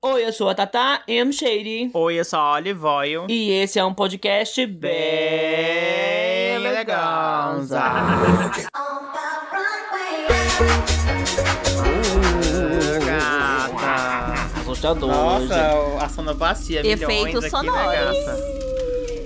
Oi, eu sou a Tata M. Shady. Oi, eu sou a Olive Oil. E esse é um podcast bem eleganza. Uh, gata. Assustador. Nossa, a sonoplastia, Efeitos milhões aqui, sonoros. né, gata?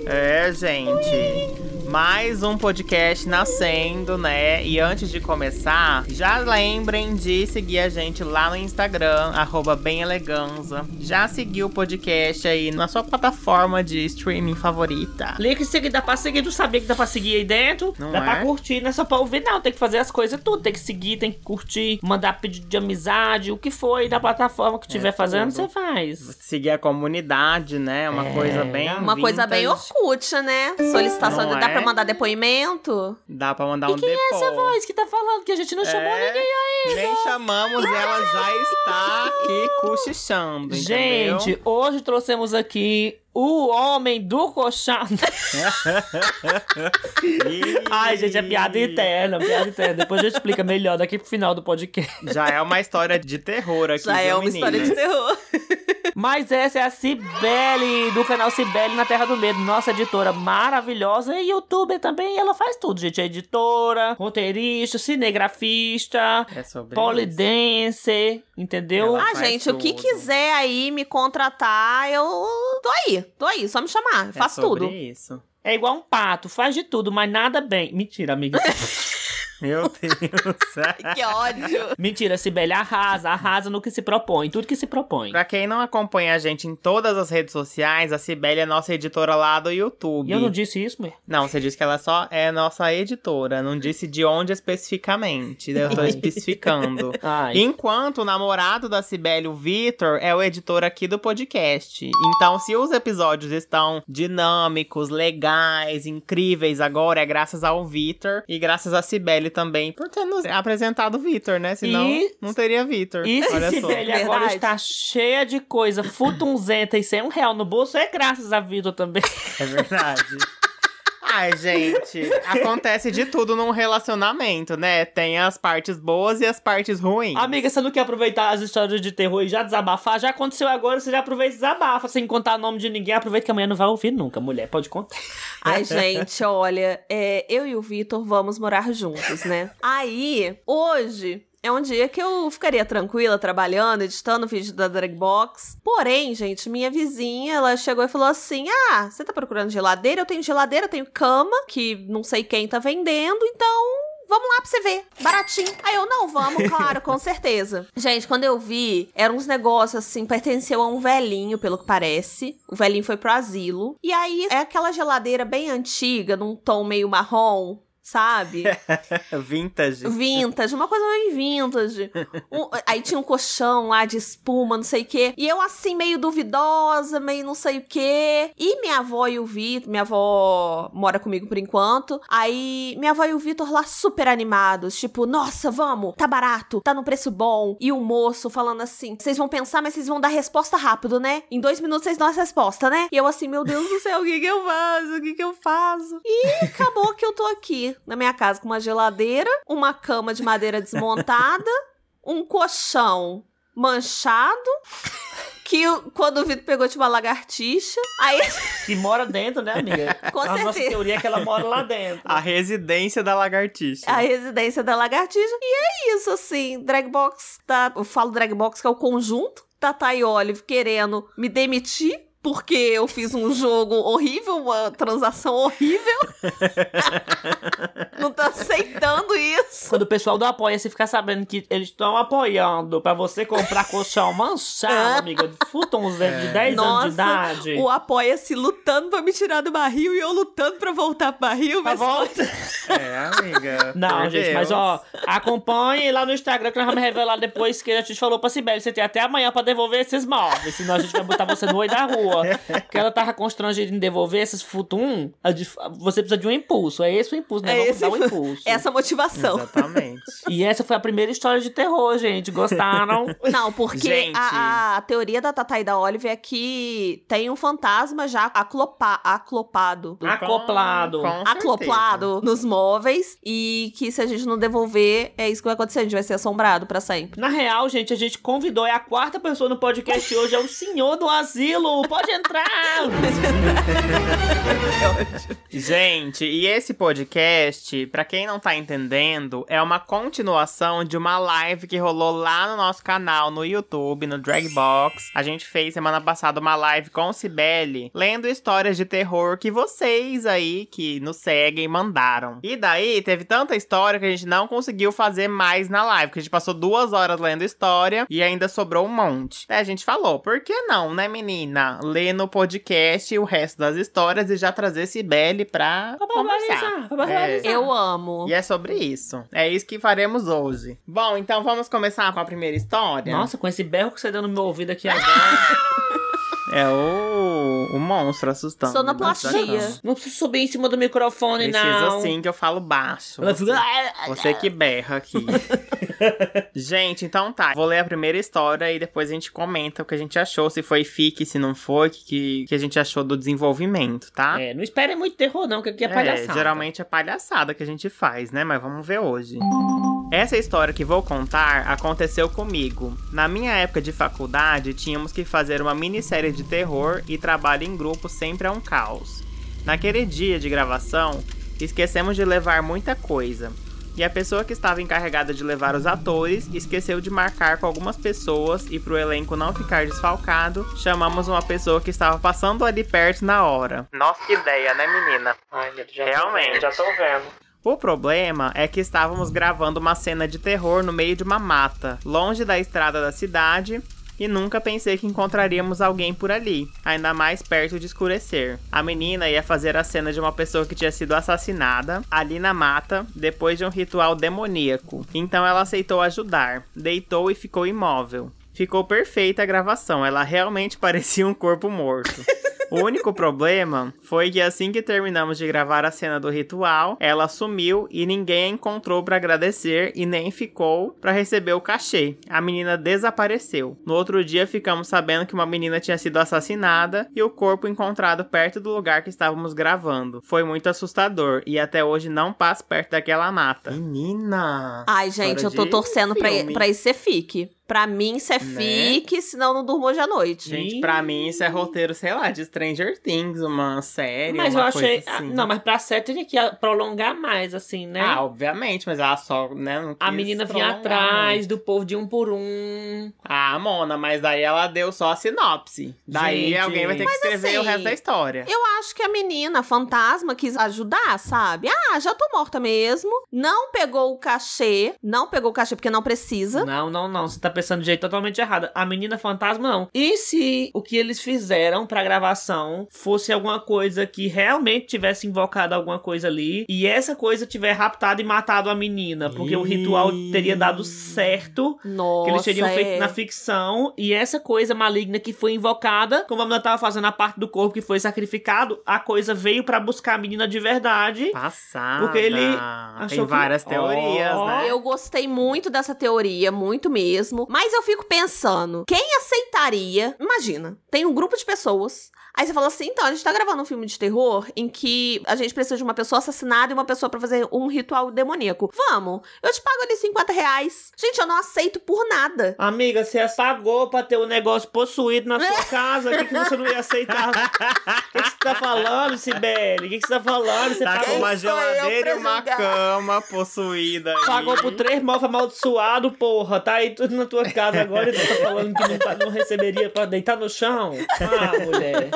É, gente. Mais um podcast nascendo, né? E antes de começar, já lembrem de seguir a gente lá no Instagram, arroba bemeleganza. Já seguiu o podcast aí na sua plataforma de streaming favorita. Clica em seguir, dá pra seguir, tu sabia que dá pra seguir aí dentro? Não dá pra é? curtir, não é só pra ouvir, não. Tem que fazer as coisas tudo. Tem que seguir, tem que curtir, mandar pedido de amizade, o que foi da plataforma que estiver fazendo, tudo. você faz. Seguir a comunidade, né? Uma É, coisa bem. Uma coisa bem vintage. Orkut, né? Solicitação, Não dá é? pra mandar depoimento? Dá pra mandar E um quem é depô. essa voz que tá falando que a gente não chamou É, ninguém aí? Nem chamamos e ela já está aqui cochichando, entendeu? Gente, hoje trouxemos aqui o homem do colchão. Ih, Ai, gente, é piada interna, piada interna. Depois a gente explica melhor daqui pro final do podcast. Já é uma história de terror aqui, Já é uma história de terror. Mas essa é a Cibele, do canal Cibele na Terra do Medo, nossa editora maravilhosa e youtuber também. Ela faz tudo, gente. É editora, roteirista, cinegrafista, É polidense, entendeu? Ela Ah, gente, o que tudo. quiser aí me contratar, eu tô aí, tô aí, só me chamar, faço é sobre tudo. isso. É igual um pato, faz de tudo, mas nada bem. Mentira, amiga. Meu Deus. Que ódio. Mentira, Cibele arrasa, arrasa no que se propõe, tudo que se propõe. pra quem não acompanha a gente em todas as redes sociais, a Cibele é nossa editora lá do YouTube. E eu não disse isso, mulher? Não, você disse que ela só é nossa editora, não disse de onde especificamente. Eu tô especificando. Ai. Enquanto o namorado da Cibele, o Vitor, é o editor aqui do podcast. Então, se os episódios estão dinâmicos, legais, incríveis agora, é graças ao Vitor e graças a Cibele também por ter nos apresentado o Vitor, né? Senão, E- não teria Vitor. E se Olha só. Cibele agora Verdade. está cheia de coisa futunzenta e sem um real no bolso, é graças a Vitor também. É verdade. Ai, gente, acontece de tudo num relacionamento, né? Tem as partes boas e as partes ruins. Amiga, você não quer aproveitar as histórias de terror e já desabafar? Já aconteceu agora, você já aproveita e desabafa, sem contar o nome de ninguém. Aproveita que amanhã não vai ouvir nunca, mulher. Pode contar. Ai, gente, olha, é, eu e o Vitor vamos morar juntos, né? Aí, hoje. É um dia que eu ficaria tranquila trabalhando, editando o vídeo da Dragbox. Porém, gente, minha vizinha, ela chegou e falou assim: Ah, você tá procurando geladeira? Eu tenho geladeira, eu tenho cama, que não sei quem tá vendendo, então Vamos lá pra você ver. Baratinho. Aí eu, não, vamos, claro, com certeza. Gente, quando eu vi, eram uns negócios assim, pertenceu a um velhinho, pelo que parece. O velhinho foi pro asilo. E aí é aquela geladeira bem antiga, num tom meio marrom. Sabe? Vintage. Vintage, uma coisa meio vintage. Um- aí tinha um colchão lá de espuma, não sei o quê. E eu, assim, meio duvidosa, meio não sei o quê. E minha avó e o Vitor, minha avó mora comigo por enquanto. Aí minha avó e o Vitor lá super animados. Tipo, nossa, vamos, tá barato, tá no preço bom. E o moço falando assim: vocês vão pensar, mas vocês vão dar resposta rápido, né? Em dois minutos vocês dão essa resposta, né? E eu, assim, meu Deus do céu, o que que eu faço? O que que eu faço? E acabou que eu tô aqui na minha casa com uma geladeira, uma cama de madeira desmontada, um colchão manchado. Que quando o Vitor pegou, tinha uma lagartixa. Aí, Que mora dentro, né, amiga? Com a nossa certeza. teoria é que ela mora lá dentro. A residência da lagartixa. a residência da lagartixa. E é isso, assim. Dragbox, tá? Eu falo Dragbox, que é o conjunto. Tata e Olive querendo me demitir. Porque eu fiz um jogo horrível, uma transação horrível. Não tô aceitando isso. Quando o pessoal do Apoia-se ficar sabendo que eles estão apoiando pra você comprar colchão manchado, amiga, de futonzento de 10 anos de idade. o Apoia-se lutando pra me tirar do barril e eu lutando pra voltar pro barril. Tá Mas volta. É, amiga. Não, Por gente, mas Deus. ó, acompanhe lá no Instagram que nós vamos revelar depois que a gente falou pra Sibeli. Você tem até amanhã pra devolver esses móveis, senão a gente vai botar você no olho da rua. Pessoa que ela tava constrangida em devolver esses futum, você precisa de um impulso. É esse o impulso, né? É Vamos esse dar um o- impulso. Essa motivação. Exatamente. E essa foi a primeira história de terror, gente. Gostaram? Não, porque Gente. a, a teoria da Tata e da Olive é que tem um fantasma já aclopa, aclopado. Acoplado. Com certeza. Acloplado nos móveis e que se a gente não devolver, é isso que vai acontecer. A gente vai ser assombrado pra sempre. Na real, gente, a gente convidou, é a quarta pessoa no podcast hoje, é o senhor do asilo. Pode entrar! Gente, e esse podcast, pra quem não tá entendendo, é uma continuação de uma live que rolou lá no nosso canal no YouTube, no Dragbox. A gente fez semana passada uma live com o Cibele, lendo histórias de terror que vocês aí que nos seguem mandaram. E daí teve tanta história que a gente não conseguiu fazer mais na live, porque a gente passou duas horas lendo história e ainda sobrou um monte. Aí a gente falou, por que não, né, menina? Ler no podcast o resto das histórias e já trazer Cibele pra Pra conversar. pra barbarizar. Eu amo. E é sobre isso. É isso que faremos hoje. Bom, então vamos começar com a primeira história. Nossa, com esse berro que você deu no meu ouvido aqui agora. É o, o monstro assustando. Sonoplastia. não preciso subir em cima do microfone, Precisa não. assim que eu falo baixo. Você, você que berra aqui. gente, então tá. Vou ler a primeira história e depois a gente comenta o que a gente achou, se foi fique, se não foi, o que, que a gente achou do desenvolvimento, tá? É, não esperem muito terror, não, que aqui é palhaçada. geralmente é palhaçada que a gente faz, né? Mas vamos ver hoje. Essa história que vou contar aconteceu comigo. Na minha época de faculdade, tínhamos que fazer uma minissérie de terror e trabalho em grupo sempre é um caos. Naquele dia de gravação, esquecemos de levar muita coisa. E a pessoa que estava encarregada de levar os atores esqueceu de marcar com algumas pessoas e para o elenco não ficar desfalcado, chamamos uma pessoa que estava passando ali perto na hora. Nossa, que ideia, né, menina? Ai, já Realmente. Tô vendo, já tô vendo. O problema é que estávamos gravando uma cena de terror no meio de uma mata, longe da estrada da cidade, e nunca pensei que encontraríamos alguém por ali, ainda mais perto de escurecer. A menina ia fazer a cena de uma pessoa que tinha sido assassinada ali na mata depois de um ritual demoníaco. Então ela aceitou ajudar, deitou e ficou imóvel. Ficou perfeita a gravação, ela realmente parecia um corpo morto. O único problema foi que assim que terminamos de gravar a cena do ritual, ela sumiu e ninguém a encontrou para agradecer e nem ficou para receber o cachê. A menina desapareceu. No outro dia ficamos sabendo que uma menina tinha sido assassinada e o corpo encontrado perto do lugar que estávamos gravando. Foi muito assustador e até hoje não passo perto daquela mata. Menina! Ai, gente, eu tô torcendo pra, filme. pra isso ser fique. Pra mim, isso é Né? fique, senão eu não durmo hoje à noite. Gente, pra mim isso é roteiro, sei lá, de Stranger Things, uma série, Mas eu uma achei. coisa assim. ah, Não, mas pra série teria que prolongar mais, assim, né? Ah, obviamente, mas ela só, né, não a menina vinha atrás muito. do povo de um por um. Ah, Mona, mas daí ela deu só a sinopse. Daí Gente. alguém vai ter que Mas escrever o assim, resto da história. Eu acho que a menina, a fantasma, quis ajudar, sabe? Ah, já tô morta mesmo. Não pegou o cachê. Não pegou o cachê porque não precisa. Não, não, não. Você tá pensando de jeito totalmente errado. A menina fantasma, não. E se o que eles fizeram pra gravação fosse alguma coisa que realmente tivesse invocado alguma coisa ali e essa coisa tiver raptado e matado a menina? Porque o ritual teria dado certo. Nossa, Que eles teriam é. feito na ficção, e essa coisa maligna que foi invocada, como a menina tava fazendo a parte do corpo que foi sacrificado, a coisa veio pra buscar a menina de verdade. Passada. Porque ele Tem achou que- várias teorias, Ó. né? Eu gostei muito dessa teoria, muito mesmo. Mas eu fico pensando, quem aceitaria? Imagina, tem um grupo de pessoas. Aí você fala assim: então, a gente tá gravando um filme de terror em que a gente precisa de uma pessoa assassinada e uma pessoa pra fazer um ritual demoníaco. Vamos, eu te pago ali 50 reais. Gente, eu não aceito por nada. Amiga, você pagou pra ter o negócio possuído na sua casa, o que, que você não ia aceitar? O que, que você tá falando, Sibeli? O que, que você tá falando? Você Tá pagou, com uma geladeira e uma cama possuída. aí. pagou por três móveis amaldiçoados, porra. Tá aí tudo na tua casa agora e você tá falando que não, pa- não receberia pra deitar no chão? Ah, mulher.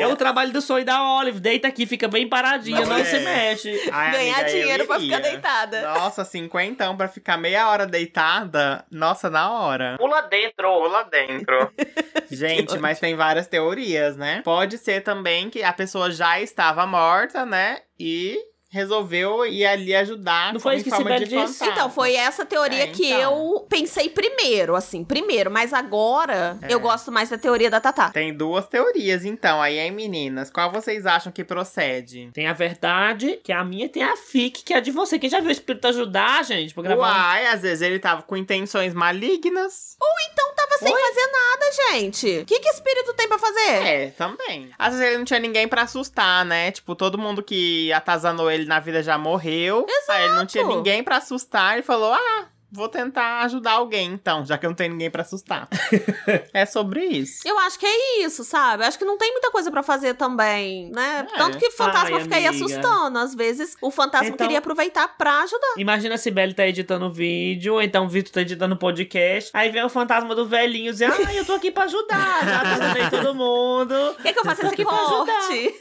É o trabalho do sonho da Olive. Deita aqui, fica bem paradinha, Não não, é. se mexe. Ai, Ganhar amiga, dinheiro pra ficar deitada. Nossa, cinquentão pra ficar meia hora deitada. Nossa, na hora. Pula dentro. Pula dentro. Gente, mas tem várias teorias, né? Pode ser também que a pessoa já estava morta, né? E resolveu ir ali ajudar Não foi em isso que forma Sibeli de disse? Então, foi essa teoria É, que então. eu pensei primeiro, assim, primeiro. Mas agora É. eu gosto mais da teoria da Tatá. Tem duas teorias, então. Aí, hein, meninas? Qual vocês acham que procede? Tem a verdade, que é a minha, tem a fic, que é a de você. Quem já viu o espírito ajudar, gente, pra gravar um Uai, às vezes ele tava com intenções malignas. Então tava sem fazer nada, gente. O que, que espírito tem pra fazer? É, também. Às vezes ele não tinha ninguém pra assustar, né? Tipo, todo mundo que atazanou ele na vida já morreu. Aí ele não tinha Exato. ninguém pra assustar. Ele falou: ah, vou tentar ajudar alguém então, já que eu não tenho ninguém pra assustar. é sobre isso. Eu acho que é isso, sabe? Eu acho que não tem muita coisa pra fazer também, né? É. Tanto que o fantasma Ai, fica aí amiga. assustando. Às vezes o fantasma Então- queria aproveitar pra ajudar. Imagina a Sibeli tá editando vídeo, ou então o Vitor tá editando podcast. Aí vem o fantasma do velhinho dizendo: Ah, eu tô aqui pra ajudar. Já ajudei todo mundo. Quer que eu faça esse aqui pra ajudar. corte?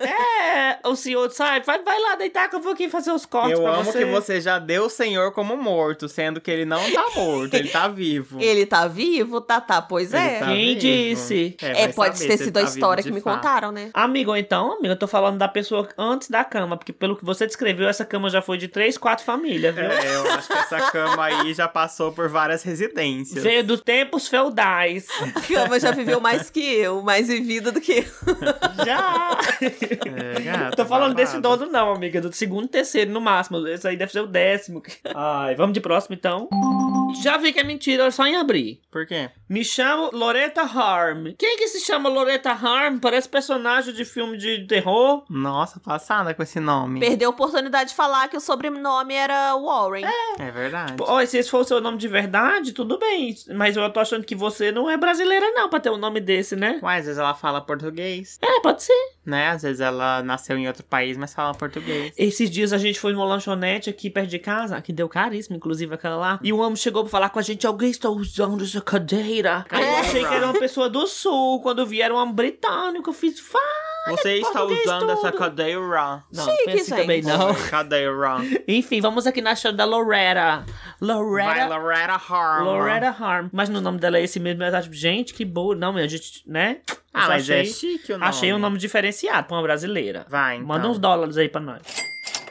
É, o senhor sai, vai, vai lá deitar que eu vou aqui fazer os cortes eu pra amo você. que você já deu o senhor como morto, sendo que ele não tá morto, ele tá vivo. Ele tá vivo, Tatá? Pois Ele é. tá Quem vivo. disse? É, vai pode ter sido ele a tá história que me fato. contaram, né? Amigo, ou então, amigo, eu tô falando da pessoa antes da cama, porque pelo que você descreveu, essa cama já foi de três, quatro famílias, viu? É, eu acho que essa cama aí já passou por várias residências. Veio dos tempos feudais. A cama já viveu mais que eu, mais vivida do que eu. Já! É, gata, Tô falando babado. desse dono não, amiga. Do segundo e terceiro no máximo. Esse aí deve ser o décimo. Ai, vamos de próximo então. Já vi que é mentira, só em abrir. Por quê? Me chamo Loretta Harm. Quem que se chama Loretta Harm? Parece personagem de filme de terror. Nossa, passada com esse nome. Perdeu a oportunidade de falar que o sobrenome era Warren. É verdade. Ó, e se esse for o seu nome de verdade, tudo bem. Mas eu tô achando que você não é brasileira não, pra ter um nome desse, né? Ué, às vezes ela fala português, É, pode ser. né? Às vezes ela nasceu em outro país, mas fala português. Esses dias a gente foi numa lanchonete aqui perto de casa, que deu caríssimo, inclusive aquela lá. E o homem chegou pra falar com a gente: alguém está usando essa cadeira. Aí eu achei que era uma pessoa do sul. Quando vi, era um britânico. Eu fiz. Você está usando essa cadeira. Não, Chique, foi assim também não. Cadeira. Enfim, vamos aqui na show da Loretta. Vai, Loretta. Loretta Harm. Loretta Harm. Mas no nome dela é esse mesmo. Eu acho, gente, que boa. Não, a gente, né? Ah, mas achei, é chique o nome. Achei um nome diferenciado pra uma brasileira. Vai, então. Manda uns dólares aí pra nós.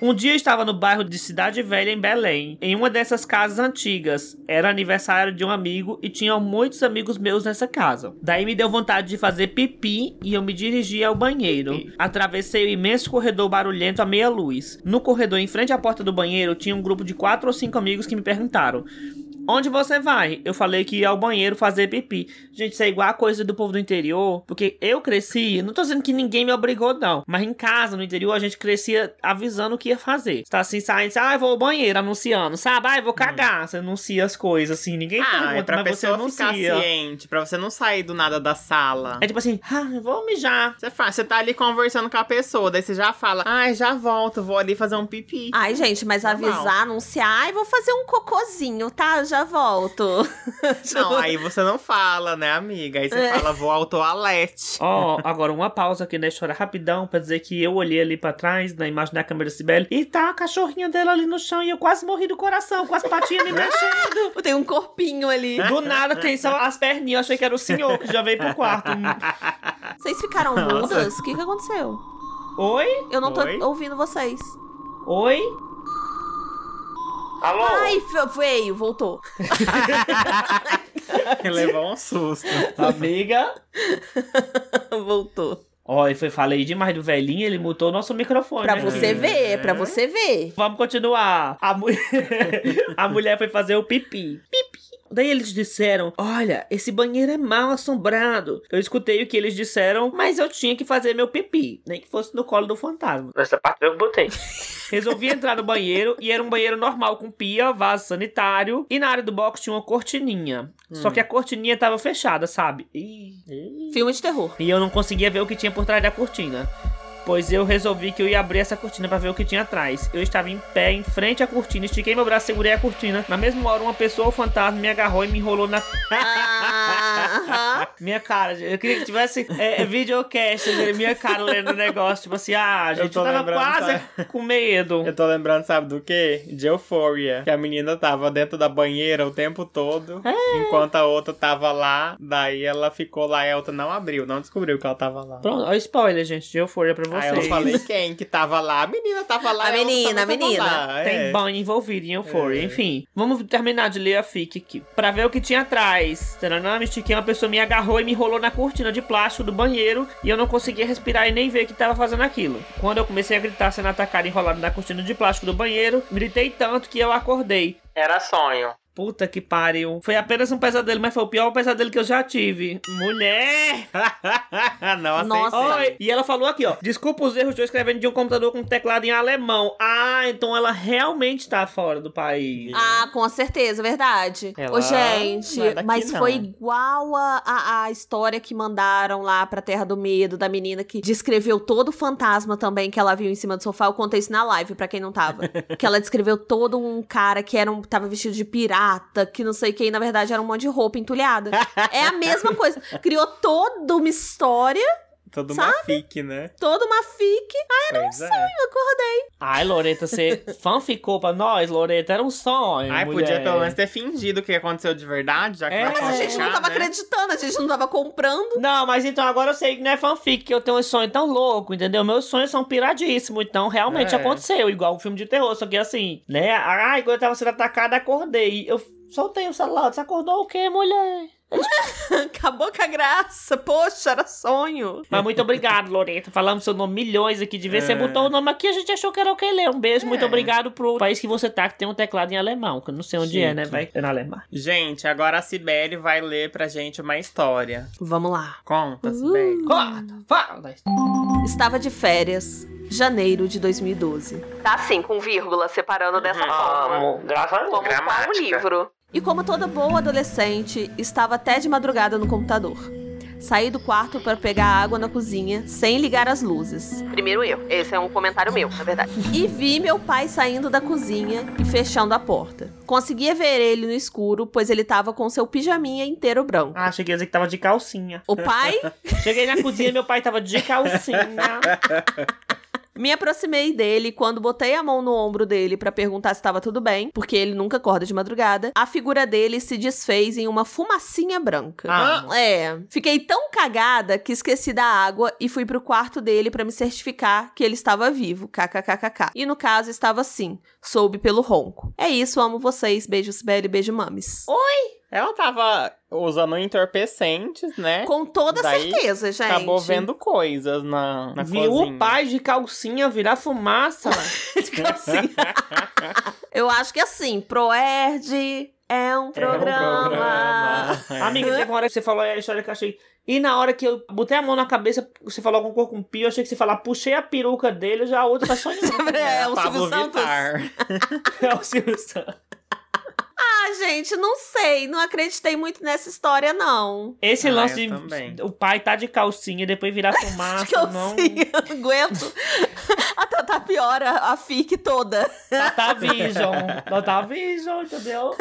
Um dia eu estava no bairro de Cidade Velha, em Belém, em uma dessas casas antigas. Era aniversário de um amigo e tinham muitos amigos meus nessa casa. Daí me deu vontade de fazer pipi e eu me dirigi ao banheiro. Atravessei o imenso corredor barulhento à meia luz. No corredor, em frente à porta do banheiro, tinha um grupo de quatro ou cinco amigos que me perguntaram. Onde você vai? Eu falei que ia ao banheiro fazer pipi. Gente, isso é igual a coisa do povo do interior. Porque eu cresci, não tô dizendo que ninguém me obrigou, não. Mas em casa, no interior, a gente crescia avisando o que ia fazer. Você tá assim, saindo, ah, eu vou ao banheiro, anunciando, sabe? Ah, eu vou cagar. Você anuncia as coisas, assim. Ninguém Ah, pergunta, é pra mas você pessoa ficar anuncia. ciente, pra você não sair do nada da sala. É tipo assim, ah, eu vou mijar. Você faz, você tá ali conversando com a pessoa, daí você já fala, ai, já volto, vou ali fazer um pipi. Ai, gente, mas Normal. avisar, anunciar, ai, vou fazer um cocôzinho, tá? Já volto. Não, aí você não fala, né, amiga? Aí você É. fala, vou ao toalete. Ó, agora uma pausa aqui na história rapidão pra dizer que eu olhei ali pra trás, na imagem da câmera Cibele, e tá a cachorrinha dela ali no chão e eu quase morri do coração, com as patinhas me mexendo. Tem um corpinho ali. Do nada tem só as perninhas, eu achei que era o senhor que já veio pro quarto. Vocês ficaram mudas? O que, que aconteceu? Oi? Eu não tô Oi? ouvindo vocês. Oi? Alô? Ai, veio, voltou. Levou um susto. Amiga? voltou. Ó, e foi, falei demais do velhinho, ele mutou nosso microfone. Pra né? você ver, pra você ver. Vamos continuar. A, mu- a mulher foi fazer o pipi. Pipi. Daí eles disseram: Olha, esse banheiro é mal assombrado. Eu escutei o que eles disseram, mas eu tinha que fazer meu pipi. Nem que fosse no colo do fantasma. Essa parte eu botei. Resolvi entrar no banheiro e era um banheiro normal com pia, vaso sanitário. E na área do box tinha uma cortininha. Só que a cortininha tava fechada, sabe? Ih, ih. Filme de terror. E eu não conseguia ver o que tinha por trás da cortina. Pois eu resolvi que eu ia abrir essa cortina pra ver o que tinha atrás. Eu estava em pé, em frente à cortina, estiquei meu braço, segurei a cortina. Na mesma hora, uma pessoa, fantasma, me agarrou e me enrolou na. Ah, aham. Minha cara, eu queria que tivesse é, videocast, minha cara lendo o negócio, tipo assim, ah, a gente tô tava quase sabe? com medo. Eu tô lembrando, sabe do quê? De Euphoria. Que a menina tava dentro da banheira o tempo todo. É. Enquanto a outra tava lá. Daí ela ficou lá e a outra não abriu. Não descobriu que ela tava lá. Pronto, ó, spoiler, gente, de Euphoria pra vocês. Aí eu falei quem que tava lá. A menina tava lá. A menina, a menina. lá. Tem É. banho envolvido em Euphoria. É. Enfim, vamos terminar de ler a fic aqui. Pra ver o que tinha atrás. Me estiquei, uma pessoa me agarrou e me enrolou na cortina de plástico do banheiro e eu não conseguia respirar e nem ver que tava fazendo aquilo. Quando eu comecei a gritar sendo atacado e enrolado na cortina de plástico do banheiro, gritei tanto que eu acordei. Era sonho. Puta que pariu. Foi apenas um pesadelo, mas foi o pior pesadelo que eu já tive. Mulher! não aceitei. Nossa. Oi! E ela falou aqui, ó. Desculpa os erros, estou escrevendo de um computador com teclado em alemão. Ah, então ela realmente tá fora do país. Ah, com certeza, verdade. Ela Ô, gente, é mas não. foi igual a, a, a história que mandaram lá pra Terra do Medo, da menina que descreveu todo o fantasma também que ela viu em cima do sofá. Eu contei isso na live, pra quem não tava. que ela descreveu todo um cara que era um, tava vestido de pirata, que não sei o que, e na verdade era um monte de roupa entulhada. é a mesma coisa. Criou toda uma história, Toda uma fic, né? toda uma fic. Pois é. Eu acordei. Ai, Loreta, você fanficou pra nós, Loreta? Era um sonho. Ai, mulher. podia pelo menos ter fingido que aconteceu de verdade, já que É, vai Mas a gente não tava né? acreditando, a gente não tava comprando. Não, mas então agora eu sei que não é fanfic, que eu tenho um sonho tão louco, entendeu? Meus sonhos são piradíssimos, então realmente É. aconteceu, igual um filme de terror, só que assim, né? Ai, quando eu tava sendo atacada, acordei. Eu soltei o celular, você acordou o quê, mulher? Acabou com a graça. Poxa, era sonho. Mas muito obrigado, Loreta. Falamos seu nome milhões aqui de. Você É. botou o nome aqui, a gente achou que era o que ler. Um beijo, muito É. obrigado pro país que você tá, que tem um teclado em alemão, que eu não sei onde é, né? Vai ser na Alemanha. Gente, agora a Cibele vai ler pra gente uma história. Vamos lá. Conta, Uh. Cibele. Corta, fala. Estava de férias, janeiro de 2012. Tá assim, com vírgula, separando dessa Amo, graças a Deus. Como Gramática. qual livro. E como toda boa adolescente, estava até de madrugada no computador. Saí do quarto para pegar água na cozinha, sem ligar as luzes. Primeiro eu. Esse é um comentário meu, na verdade. E vi meu pai saindo da cozinha e fechando a porta. Conseguia ver ele no escuro, pois ele tava com seu pijaminha inteiro branco. Ah, cheguei a dizer que tava de calcinha. O pai Cheguei na cozinha, meu pai tava de calcinha. Me aproximei dele e quando botei a mão no ombro dele pra perguntar se estava tudo bem, porque ele nunca acorda de madrugada, a figura dele se desfez em uma fumacinha branca. Ah. É. Fiquei tão cagada que esqueci da água e fui pro quarto dele pra me certificar que ele estava vivo. KKKKK. E no caso estava sim. Soube pelo ronco. É isso, amo vocês. Beijo, Sibeli, beijo, mames. Ela tava usando entorpecentes, né? Com toda Daí, certeza, gente. Acabou vendo coisas na, na Viu cozinha. o pai de calcinha virar fumaça. Assim. Eu acho que assim, Proerd é um programa. programa. Amiga, teve uma hora que você falou a história que eu achei. E na hora que eu botei a mão na cabeça, você falou alguma coisa com pio, eu achei que você falar, puxei a peruca dele, já a outra tá sonhando. É, o Pablo Silvio Santos. É o Silvio Santos. Ah, gente, não sei. Não acreditei muito nessa história, não. Esse Ah, lance de também. o pai tá de calcinha e depois virar fumaça, que eu não. aguento. A Tata piora a FIC toda. Tata Vision. Tata Vision, entendeu?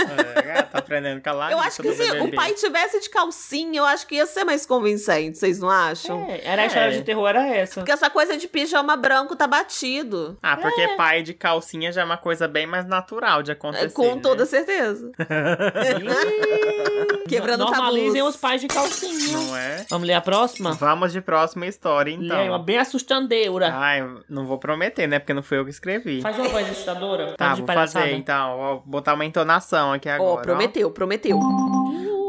É, tá aprendendo com a Eu acho que se o pai tivesse de calcinha, eu acho que ia ser mais convincente, vocês não acham? É, era a história É. de terror, era essa. Porque essa coisa de pijama branco tá batido. Ah, porque É. pai de calcinha já é uma coisa bem mais natural de acontecer. Com né? toda certeza. Quebrando Normalizem tabus. os pais de calcinha. Não é? Vamos ler a próxima? Vamos de próxima história, Lê aí, uma então. bem assustandeira. Ai, não vou prometer, né? Porque não fui eu que escrevi. Faz uma voz assustadora. Tá, de vou palhaçada. fazer então. Vou botar uma entonação aqui agora. Ó, ó. prometeu, prometeu.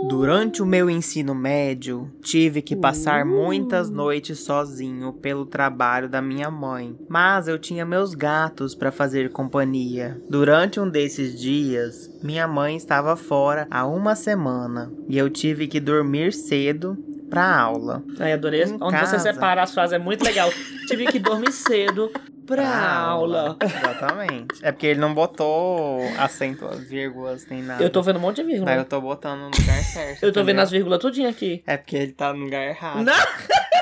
Durante o meu ensino médio, tive que passar muitas noites sozinho pelo trabalho da minha mãe, mas eu tinha meus gatos para fazer companhia. Durante um desses dias, minha mãe estava fora há uma semana e eu tive que dormir cedo pra aula. Ai, adorei. Em Onde você casa. separa as frases é muito legal. Tive que dormir cedo pra aula. Exatamente. É porque ele não botou acento, vírgulas nem nada. Eu tô vendo um monte de vírgula. Aí eu tô botando no lugar certo. Eu tô vendo as vírgulas tudinho aqui. É porque ele tá no lugar errado. Não!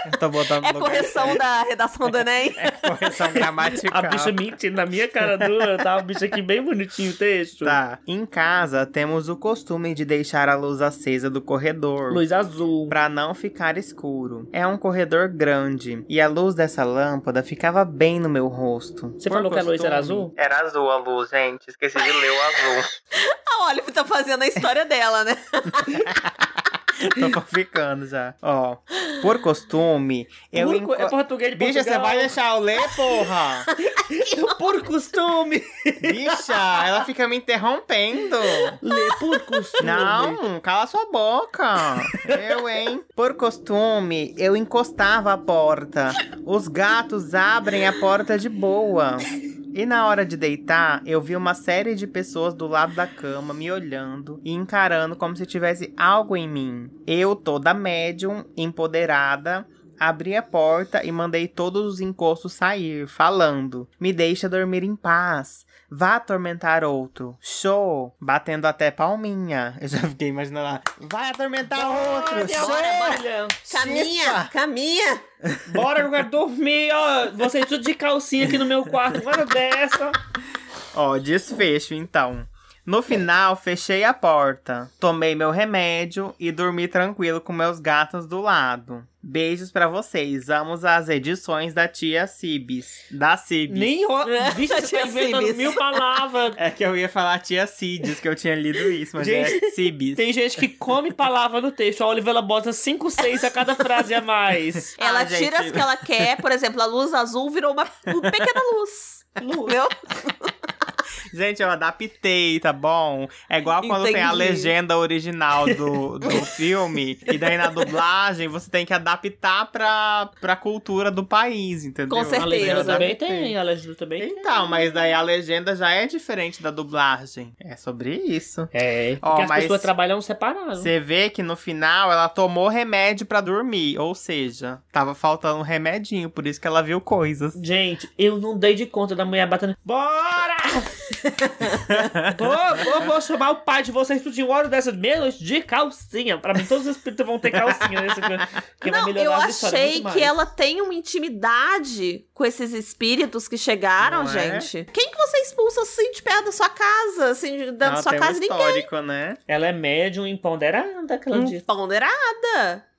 Eu tô botando É no lugar correção certo. da redação do Enem. É correção gramatical. A bicha mentindo na minha cara dura, tá? O bicho aqui bem bonitinho o texto. Tá. Em casa, temos o costume de deixar a luz acesa do corredor. Luz azul. Pra não ficar escuro. É um corredor grande e a luz dessa lâmpada ficava bem no meu rosto. Você Por falou que a luz era costume- azul? Era azul a luz, gente. Esqueci de ler o azul. A Olive tá fazendo a história dela, né? Tô ficando já. Ó, por costume, eu Por- enco... É português de Bicha, você vai deixar eu ler, porra? Por costume. Bicha, ela fica me interrompendo. Lê por costume. Não, cala sua boca. Eu, hein? Por costume, eu encostava a porta. Os gatos abrem a porta de boa. E na hora de deitar, eu vi uma série de pessoas do lado da cama me olhando e encarando como se tivesse algo em mim. Eu, toda médium, empoderada, abri a porta e mandei todos os encostos sair, falando: Me deixa dormir em paz. Vá atormentar outro. Show! Batendo até palminha. Eu já fiquei imaginando lá. Vai atormentar outro. Bora, Show! bora. Caminha, caminha. Bora, eu quero dormir, ó. Vocês tudo de calcinha aqui no meu quarto. Bora dessa. Ó, desfecho então. No final, fechei a porta, tomei meu remédio e dormi tranquilo com meus gatos do lado. Beijos pra vocês. Amo as edições da tia Cibis. Da Cibis. Nem ro... Bicho, você Tia tá Cibis. mil palavras. É que eu ia falar tia Cides, que eu tinha lido isso, mas Gente, é Cibis. Tem gente que come palavra no texto. A Olivia ela bota 5, 6 a cada frase a mais. Ela Ah, gente. tira as que ela quer. Por exemplo, a luz azul virou uma pequena luz. Entendeu? Gente, eu adaptei, tá bom? É igual quando tem a Entendi. legenda original do, do filme, e daí na dublagem você tem que adaptar pra, pra cultura do país, entendeu? Com A certeza. legenda também Adaptei. tem. A legenda também tem. Então, mas daí a legenda já é diferente da dublagem. É sobre isso. É, Ó, porque as pessoas trabalham separadas. Você vê que no final ela tomou remédio pra dormir, ou seja, tava faltando um remedinho, por isso que ela viu coisas. Gente, eu não dei de conta da mulher batendo. Bora! vou, vou, vou chamar o pai de vocês tudo de uma hora dessas meia-noite de calcinha. Pra mim, todos os espíritos vão ter calcinha nesse que vai Não, melhorar eu achei que ela tem uma intimidade com esses espíritos que chegaram, Não é? gente. Quem que você expulsa assim de perto da sua casa? Assim, da Ela sua tem casa um ninguém. histórico, né? Ela é médium empoderada, aquela diz.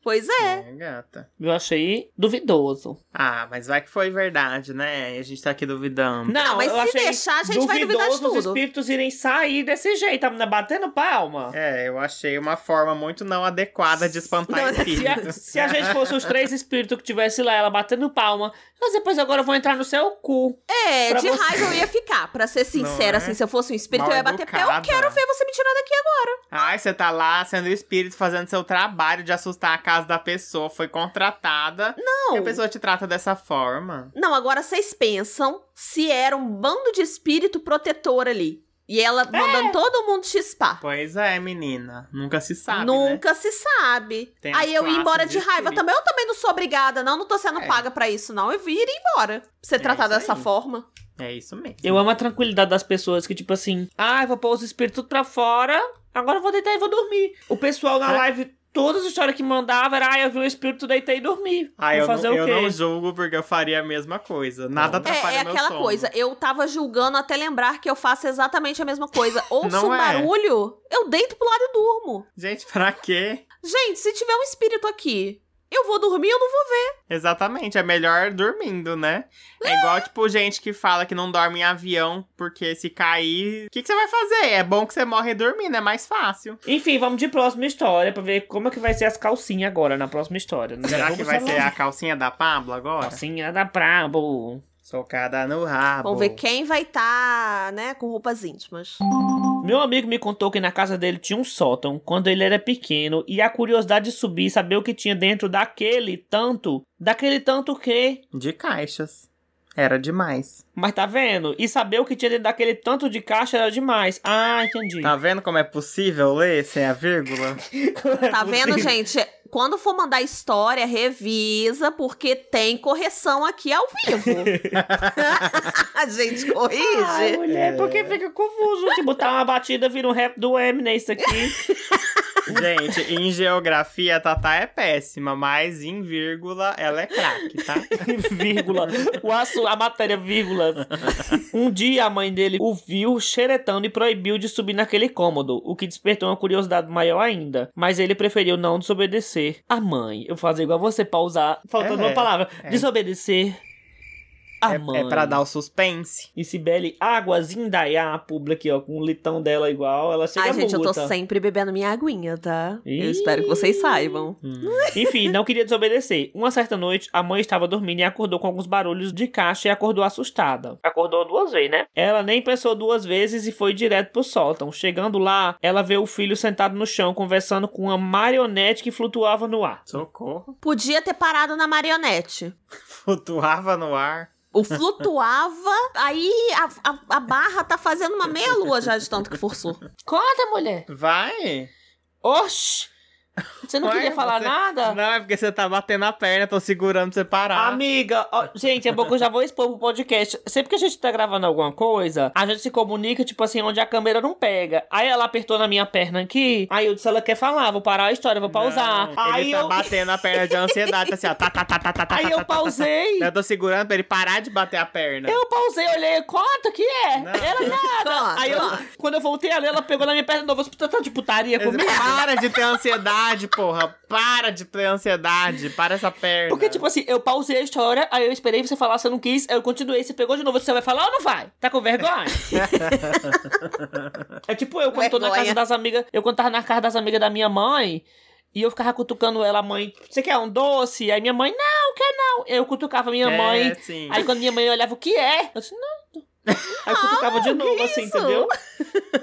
Pois é. É, gata. Eu achei duvidoso. Ah, mas vai que foi verdade, né? A gente tá aqui duvidando. Não, mas eu se achei deixar, a gente vai duvidar de duvidoso os tudo. espíritos irem sair desse jeito, menina batendo palma. É, eu achei uma forma muito não adequada de espantar Não, Se a, espíritos. se a gente fosse os três espíritos que tivesse lá, ela batendo palma, mas depois agora eu vou entrar no seu cu. É, de você. raiva eu ia ficar. Pra ser sincera, é? assim, se eu fosse um espírito, Mal eu ia bater pé. Eu quero ver você me tirar daqui agora. Ai, você tá lá sendo espírito fazendo seu trabalho de assustar a casa da pessoa. Foi contratada. Não. E a pessoa te trata dessa forma. Não, agora vocês pensam se era um bando de espírito protetor ali. E ela É. mandando todo mundo chispar. Pois é, menina. Nunca se sabe, né? Nunca se sabe. Tem Aí eu ia embora de de raiva também. Eu também não sou obrigada, não. Não tô sendo É. paga pra isso, não. Eu iria embora. Pra ser tratada isso dessa aí. forma. É isso mesmo. Eu amo a tranquilidade das pessoas que, tipo assim, ah, eu vou pôr os espíritos tudo pra fora, agora eu vou deitar e vou dormir. O pessoal na É. live, todas as histórias que mandava era, ah, eu vi um espírito, deitei e dormi. Ah, vou eu, fazer não, o eu quê? não julgo porque eu faria a mesma coisa. Nada atrapalha É, é meu aquela sono. coisa. Eu tava julgando até lembrar que eu faço exatamente a mesma coisa. Ouço Não um é. barulho, eu deito pro lado e durmo. Gente, pra quê? Gente, se tiver um espírito aqui, eu vou dormir, eu não vou ver. Exatamente, é melhor dormindo, né? É, igual, tipo, gente que fala que não dorme em avião porque se cair. O que, que você vai fazer? É bom que você morre dormindo, é mais fácil. Enfim, vamos de próxima história pra ver como é que vai ser as calcinhas agora na próxima história. né? Será que vai ser a calcinha da Pablo agora? calcinha da Prabo? Socada no rabo. Vamos ver quem vai estar, né, com roupas íntimas. Meu amigo me contou que na casa dele tinha um sótão quando ele era pequeno e a curiosidade de subir e saber o que tinha dentro daquele tanto, daquele tanto que. De caixas. Era demais. Mas tá vendo? E saber o que tinha dentro daquele tanto de caixa era demais. Ah, entendi. Tá vendo como é possível ler sem a vírgula? Tá vendo, gente? Quando for mandar história, revisa, porque tem correção aqui ao vivo. A gente Ai, corrige. mulher, É. porque fica confuso. Se botar uma batida, vira um rap do Eminem isso aqui. Gente, em geografia a Tatá é péssima, mas em vírgula ela é craque, tá? vírgula. O assu- a matéria, vírgula. Um dia a mãe dele o viu xeretando e proibiu de subir naquele cômodo, o que despertou uma curiosidade maior ainda. Mas ele preferiu não desobedecer. A mãe, eu vou fazer igual você, pausar, faltando É, uma palavra. é. Desobedecer. A É, é pra dar o suspense. E Sibeli, águas Indaiá, a publi aqui, ó, com o litão dela igual, ela chega Ai, gente, eu tô sempre bebendo minha aguinha, tá? Ih. Eu espero que vocês saibam. Enfim, não queria desobedecer. Uma certa noite, a mãe estava dormindo e acordou com alguns barulhos de caixa e acordou assustada. Acordou duas vezes, né? Ela nem pensou duas vezes e foi direto pro sótão. Chegando lá, ela vê o filho sentado no chão conversando com uma marionete que flutuava no ar. Socorro. Podia ter parado na marionete. Flutuava no ar. O flutuava, aí a, a, a barra tá fazendo uma meia-lua já de tanto que forçou. Conta, mulher! Vai! Oxi! Você não Ué, queria falar você- nada? Não, é porque você tá batendo a perna, tô segurando pra você parar. Amiga, ó, gente, é bom que eu já vou expor pro podcast. Sempre que a gente tá gravando alguma coisa, a gente se comunica, tipo assim, onde a câmera não pega. Aí ela apertou na minha perna aqui, aí eu disse, ela quer falar, vou parar a história, vou pausar. Não, aí ele tá eu... batendo a perna de ansiedade, assim, ó. Tá, tá, tá, tá, tá, tá, Aí tá, eu tá, tá, tá. pausei. Eu tô segurando pra ele parar de bater a perna. Eu pausei, olhei, quanto que é? Não. Ela nada. Pronto, Aí eu, quando eu voltei ali, ela pegou na minha perna de novo, você tá de putaria comigo? Para de ter ansiedade, porra. Para de ter ansiedade. Para essa perna. Porque, tipo assim, eu pausei a história, aí eu esperei você falar, você não quis, aí eu continuei, você pegou de novo, você vai falar ou não vai? Tá com vergonha? é tipo eu, quando tô na Vergonha. casa das amigas, eu quando tava na casa das amigas da minha mãe, e eu ficava cutucando ela, mãe, você quer um doce? Aí minha mãe, não, quer não. Eu cutucava minha É, mãe, sim. aí quando minha mãe olhava, o que é? Eu disse, não. Aí cutucava de novo, assim, isso? entendeu?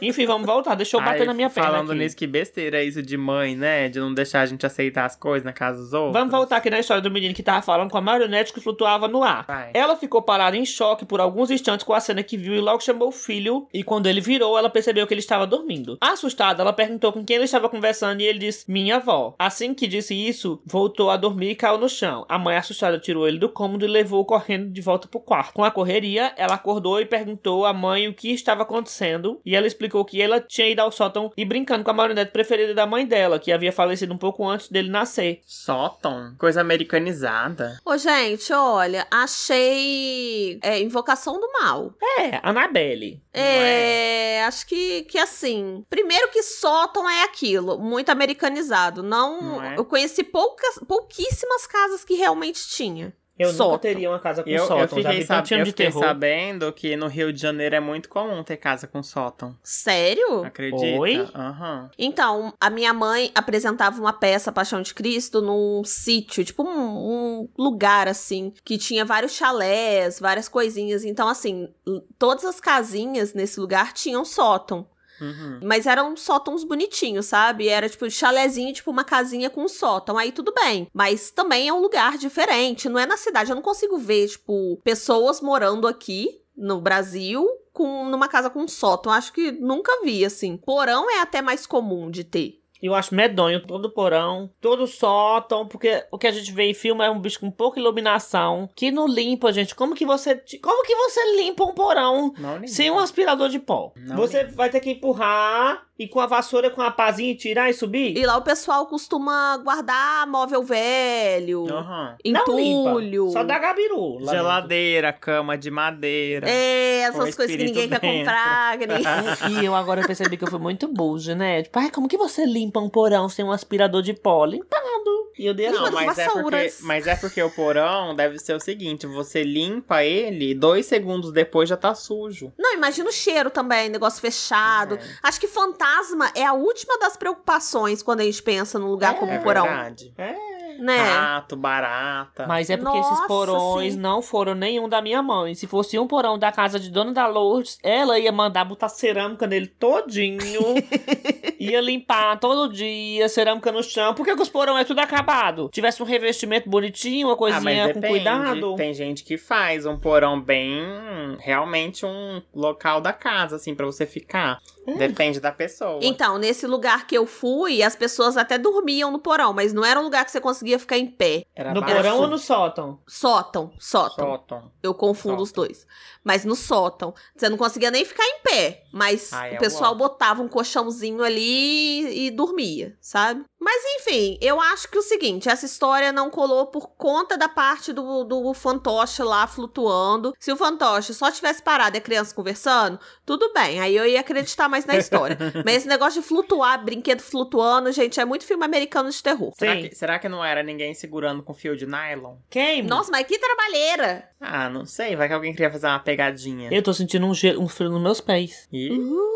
Enfim, vamos voltar, deixa eu bater Ai, na minha perna Falando aqui. nisso, que besteira isso de mãe, né? De não deixar a gente aceitar as coisas na casa dos outros. Vamos voltar aqui na história do menino que tava falando com a marionete que flutuava no ar. Vai. Ela ficou parada em choque por alguns instantes com a cena que viu e logo chamou o filho. E quando ele virou, ela percebeu que ele estava dormindo. Assustada, ela perguntou com quem ele estava conversando e ele disse: Minha avó. Assim que disse isso, voltou a dormir e caiu no chão. A mãe, assustada, tirou ele do cômodo e levou correndo de volta pro quarto. Com a correria, ela acordou e perguntou à mãe o que estava acontecendo. E ela explicou que ela tinha ido ao sótão e brincando com a marionete preferida da mãe dela, que havia falecido um pouco antes dele nascer. Sótão. Coisa americanizada. Ô, gente, olha, achei. É, Invocação do Mal. É, Annabelle. É, acho que, que assim. Primeiro que sótão é aquilo, muito americanizado. Não. Não é? Eu conheci poucas, pouquíssimas casas que realmente tinha. Eu Sótão. nunca teria uma casa com Eu, sótão. eu já fiquei, vi sab... tanto filme eu fiquei sabendo que no Rio de Janeiro é muito comum ter casa com sótão. Sério? Acredita? Oi? Aham. Então, a minha mãe apresentava uma peça Paixão de Cristo num sítio, tipo um, um lugar assim, que tinha vários chalés, várias coisinhas. Então, assim, todas as casinhas nesse lugar tinham sótão. Uhum. Mas eram sótãos bonitinhos, sabe? Era tipo chalézinho, tipo uma casinha com um sótão. Aí tudo bem. Mas também é um lugar diferente. Não é na cidade. Eu não consigo ver, tipo, pessoas morando aqui no Brasil com numa casa com um sótão. Acho que nunca vi, assim. Porão é até mais comum de ter. Eu acho medonho todo porão, todo sótão, porque o que a gente vê em filme é um bicho com pouca iluminação, que não limpa, gente. Como que você, como que você limpa um porão Não, sem um aspirador de pó? Não você vai ter que empurrar e com a vassoura, com a pazinha tirar e subir? E lá o pessoal costuma guardar móvel velho, não entulho. limpa, só dá gabiru. lá Geladeira, cama de madeira. É, essas coisas que ninguém espírito quer dentro. comprar. que ninguém- dentro. E eu agora percebi que eu fui muito buja, né? Tipo, ai, como que você limpa um porão sem um aspirador de pó? Limpando. E eu dei a Não, mas é, porque, mas é porque o porão deve ser o seguinte: você limpa ele, dois segundos depois já tá sujo. Não, imagina o cheiro também, negócio fechado. É. Acho que fantasma é a última das preocupações quando a gente pensa num lugar É, como É um porão. verdade. Né? Rato, barata. Mas é porque Nossa, esses porões sim. não foram nenhum da minha mãe. Se fosse um porão da casa de Dona da Lourdes, ela ia mandar botar cerâmica nele todinho. ia limpar todo dia, cerâmica no chão. Por que, que os porão é tudo acabado? Tivesse um revestimento bonitinho, uma Ah, coisinha mas com depende. cuidado. Tem gente que faz um porão bem. Realmente um local da casa, assim, pra você ficar. Hum. Depende da pessoa. Então, nesse lugar que eu fui, as pessoas até dormiam no porão, mas não era um lugar que você conseguia ficar em pé. Era No baixo. porão ou no sótão? Sótão, sótão. Sótão. Eu confundo os Sótão. dois. Mas no sótão, você não conseguia nem ficar em pé. Mas Ah, é o pessoal uau. botava um colchãozinho ali e dormia, sabe? Mas enfim, eu acho que é o seguinte, essa história não colou por conta da parte do, do fantoche lá flutuando. Se o fantoche só tivesse parado e a criança conversando, tudo bem, aí eu ia acreditar mais na história. Mas esse negócio de flutuar, brinquedo flutuando, gente, é muito filme americano de terror. Será que, será que não era ninguém segurando com fio de nylon? Quem? Nossa, mas que trabalheira! Ah, não sei. Vai que alguém queria fazer uma pegadinha. Eu tô sentindo um, gelo, um frio nos meus pés. Ih, Uh.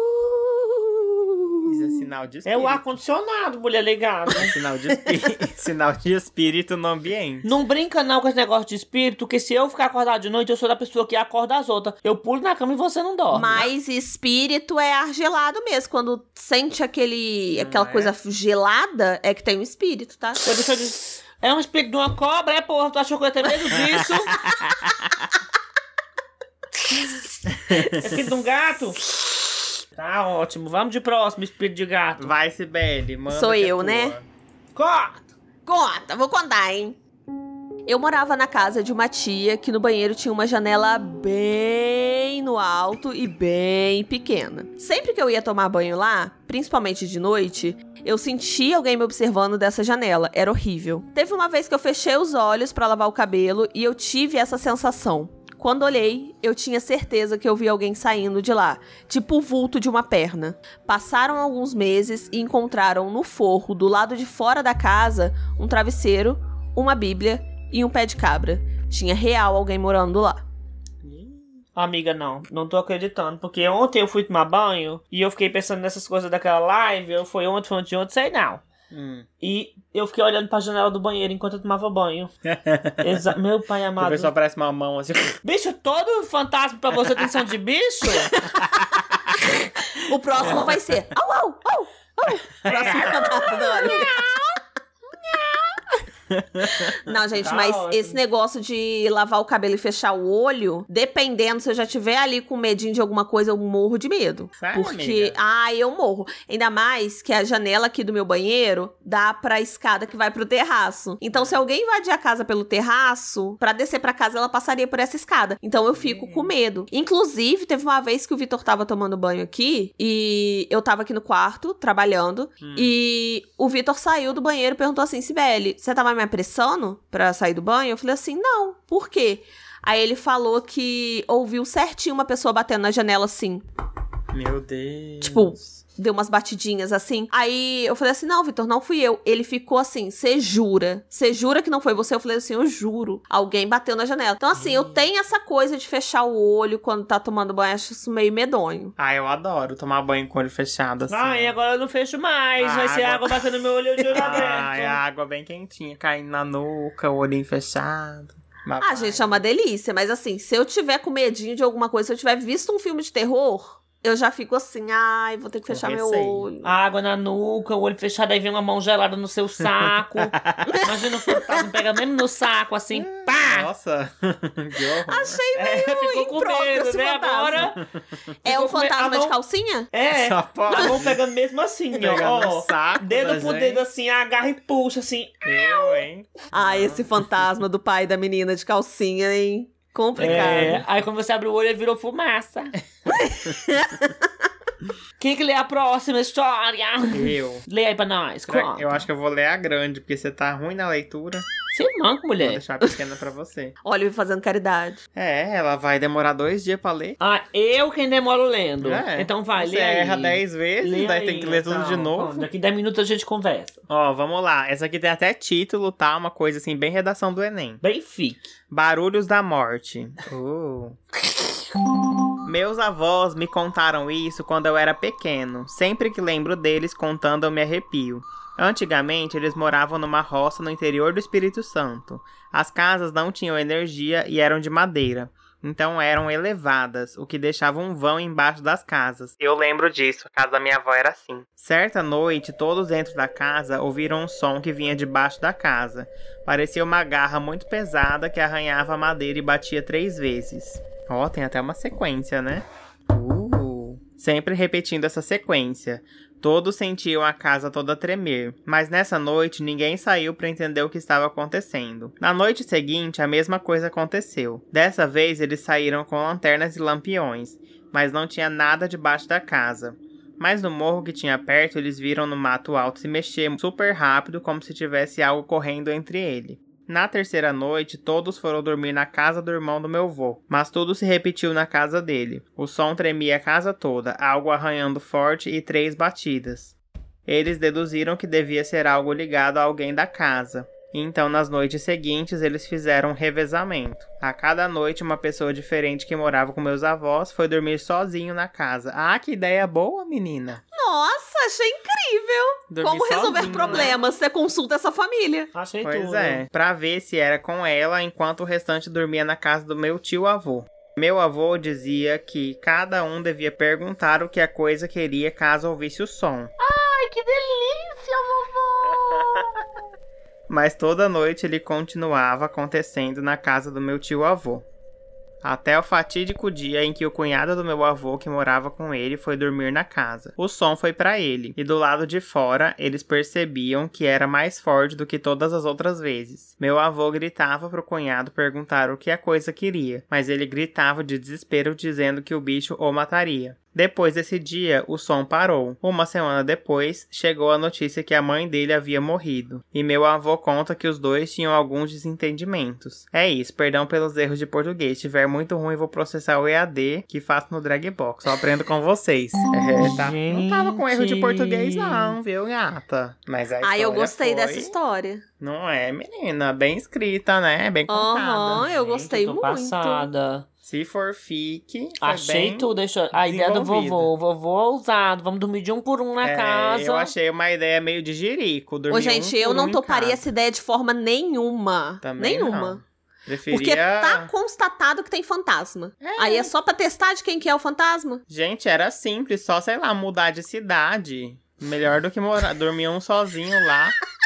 isso é sinal de É espírito. o ar-condicionado, mulher ligada. Sinal de, espí- sinal de espírito no ambiente. Não brinca não com esse negócio de espírito, que se eu ficar acordado de noite, eu sou da pessoa que acorda as outras. Eu pulo na cama e você não dorme. Mas espírito é argelado mesmo. Quando sente aquele, Não aquela é? coisa gelada, é que tem um espírito, tá? Eu deixa eu dizer, É um espírito de uma cobra, é porra? Tu achou que eu ia ter medo disso? é espírito de um gato? Tá ótimo. Vamos de próximo, espírito de gato. Vai, Sibeli, manda Sou que é eu, tua. né? Corta! Conta, vou contar, hein? Eu morava na casa de uma tia que no banheiro tinha uma janela bem no alto e bem pequena. Sempre que eu ia tomar banho lá, principalmente de noite, eu sentia alguém me observando dessa janela. Era horrível. Teve uma vez que eu fechei os olhos pra lavar o cabelo e eu tive essa sensação. Quando olhei, eu tinha certeza que eu vi alguém saindo de lá, tipo o vulto de uma perna. Passaram alguns meses e encontraram no forro do lado de fora da casa um travesseiro, uma bíblia e um pé de cabra. Tinha real alguém morando lá. Amiga, não. Não tô acreditando. Porque ontem eu fui tomar banho e eu fiquei pensando nessas coisas daquela live. Eu foi ontem, foi ontem, ontem, sei não. Hum. E eu fiquei olhando pra janela do banheiro enquanto eu tomava banho. Exa Meu pai A amado. pessoa parece uma mão assim. Bicho, todo fantasma pra você tem som de bicho? O próximo vai ser. Au, au, au, au. Próximo fantasma do olho. Não, gente, Tá mas ótimo. esse negócio de lavar o cabelo e fechar o olho, dependendo, se eu já tiver ali com medinho de alguma coisa, eu morro de medo. Sério, porque, ah, eu morro. Ainda mais que a janela aqui do meu banheiro dá pra escada que vai pro terraço. Então, se alguém invadir a casa pelo terraço, pra descer pra casa, ela passaria por essa escada. Então, eu fico Hum. com medo. Inclusive, teve uma vez que o Vitor tava tomando banho aqui e eu tava aqui no quarto, trabalhando, Hum. e o Vitor saiu do banheiro e perguntou assim: Sibeli, você tava me apressando pra sair do banho? Eu falei assim: não, por quê? Aí ele falou que ouviu certinho uma pessoa batendo na janela assim. Meu Deus. Tipo, deu umas batidinhas assim. Aí eu falei assim: não, Vitor, não fui eu. Ele ficou assim: você jura? Você jura que não foi você? Eu falei assim: eu juro. Alguém bateu na janela. Então, assim, eu tenho essa coisa de fechar o olho quando tá tomando banho. Acho isso meio medonho. Ah, eu adoro tomar banho com o olho fechado assim. Ai, agora eu não fecho mais. A Vai ser água- água batendo no meu olho de olho Ai, a aberto. água bem quentinha, caindo na nuca, o olhinho fechado. Ah, gente, é uma delícia. Mas assim, se eu tiver com medinho de alguma coisa, se eu tiver visto um filme de terror, eu já fico assim: ai, vou ter que fechar meu olho. Água na nuca, o olho fechado, aí vem uma mão gelada no seu saco. Imagina o fantasma pega mesmo no saco, assim, pá! Nossa, que horror. Achei É, ficou com medo, esse né? fantasma. Agora. É o fantasma mão- de calcinha? É, a mão pegando mesmo assim, Pegando ó. no saco Dedo por gente. dedo, assim, agarra e puxa, assim. Eu, hein? Ah, esse fantasma do pai da menina de calcinha, hein? Complicado. É, aí quando você abre o olho, ele virou fumaça. Quem que lê a próxima história? Eu. Lê aí pra nós, Será-. Eu acho que eu vou ler a grande, porque você tá ruim na leitura. Você é manco, Vou mulher. deixar a pequena pra você. Olha, eu fazendo caridade. É, ela vai demorar dois dias pra ler. Ah, eu quem demoro lendo. É. Então vai, Você lê aí. erra dez vezes, Lê daí aí, tem que ler tudo então. de novo. Bom, Daqui 10 minutos a gente conversa. Ó, vamos lá. Essa aqui tem até título, tá? Uma coisa assim, bem redação do Enem. Bem fique. Barulhos da morte. Uh. Meus avós me contaram isso quando eu era pequeno. Sempre que lembro deles contando, eu me arrepio. Antigamente, eles moravam numa roça no interior do Espírito Santo. As casas não tinham energia e eram de madeira. Então eram elevadas, o que deixava um vão embaixo das casas. Eu lembro disso, a casa da minha avó era assim. Certa noite, todos dentro da casa ouviram um som que vinha debaixo da casa. Parecia uma garra muito pesada que arranhava a madeira e batia três vezes. Ó, tem até uma sequência, né? Uh. Sempre repetindo essa sequência. Todos sentiam a casa toda tremer, mas nessa noite ninguém saiu para entender o que estava acontecendo. Na noite seguinte, a mesma coisa aconteceu. Dessa vez, eles saíram com lanternas e lampiões, mas não tinha nada debaixo da casa. Mas no morro que tinha perto, eles viram no mato alto se mexer super rápido, como se tivesse algo correndo entre ele. Na terceira noite, todos foram dormir na casa do irmão do meu avô, mas tudo se repetiu na casa dele. O som tremia a casa toda, algo arranhando forte e três batidas. Eles deduziram que devia ser algo ligado a alguém da casa. Então, nas noites seguintes, eles fizeram um revezamento. A cada noite, uma pessoa diferente que morava com meus avós foi dormir sozinho na casa. Ah, que ideia boa, menina! Nossa, achei incrível! Dormir Como resolver sozinho, né? problemas? Você consulta essa família. Achei Pois tudo. é, pra ver se era com ela, enquanto o restante dormia na casa do meu tio avô. Meu avô dizia que cada um devia perguntar o que a coisa queria caso ouvisse o som. Ai, que delícia, vovô! Mas toda noite ele continuava acontecendo na casa do meu tio avô. Até o fatídico dia em que o cunhado do meu avô, que morava com ele, foi dormir na casa. O som foi para ele, e do lado de fora eles percebiam que era mais forte do que todas as outras vezes. Meu avô gritava pro cunhado perguntar o que a coisa queria, mas ele gritava de desespero dizendo que o bicho o mataria. Depois desse dia, o som parou. Uma semana depois, chegou a notícia que a mãe dele havia morrido. E meu avô conta que os dois tinham alguns desentendimentos. É isso, perdão pelos erros de português. Se tiver muito ruim, vou processar o EAD que faço no Dragbox. Só aprendo com vocês. É, tá? Não tava com erro de Gente. português, não, viu, gata? Mas a Ai, eu gostei foi- dessa história. Não é, menina? Bem escrita, né? Bem contada. Aham, eu Gente, gostei tô muito. passada. Se for fique, Achei bem... tudo. Deixa... A ideia do vovô. O vovô é ousado. Vamos dormir de um por um na É, casa. Eu achei uma ideia meio de jirico. Ô, dormir gente, um eu por não um toparia essa ideia de forma nenhuma. Também nenhuma. não. Preferia... Porque tá constatado que tem fantasma. Aí é só pra testar de quem que é o fantasma? Gente, era simples, só, sei lá, mudar de cidade. Melhor do que morar, dormir um sozinho lá.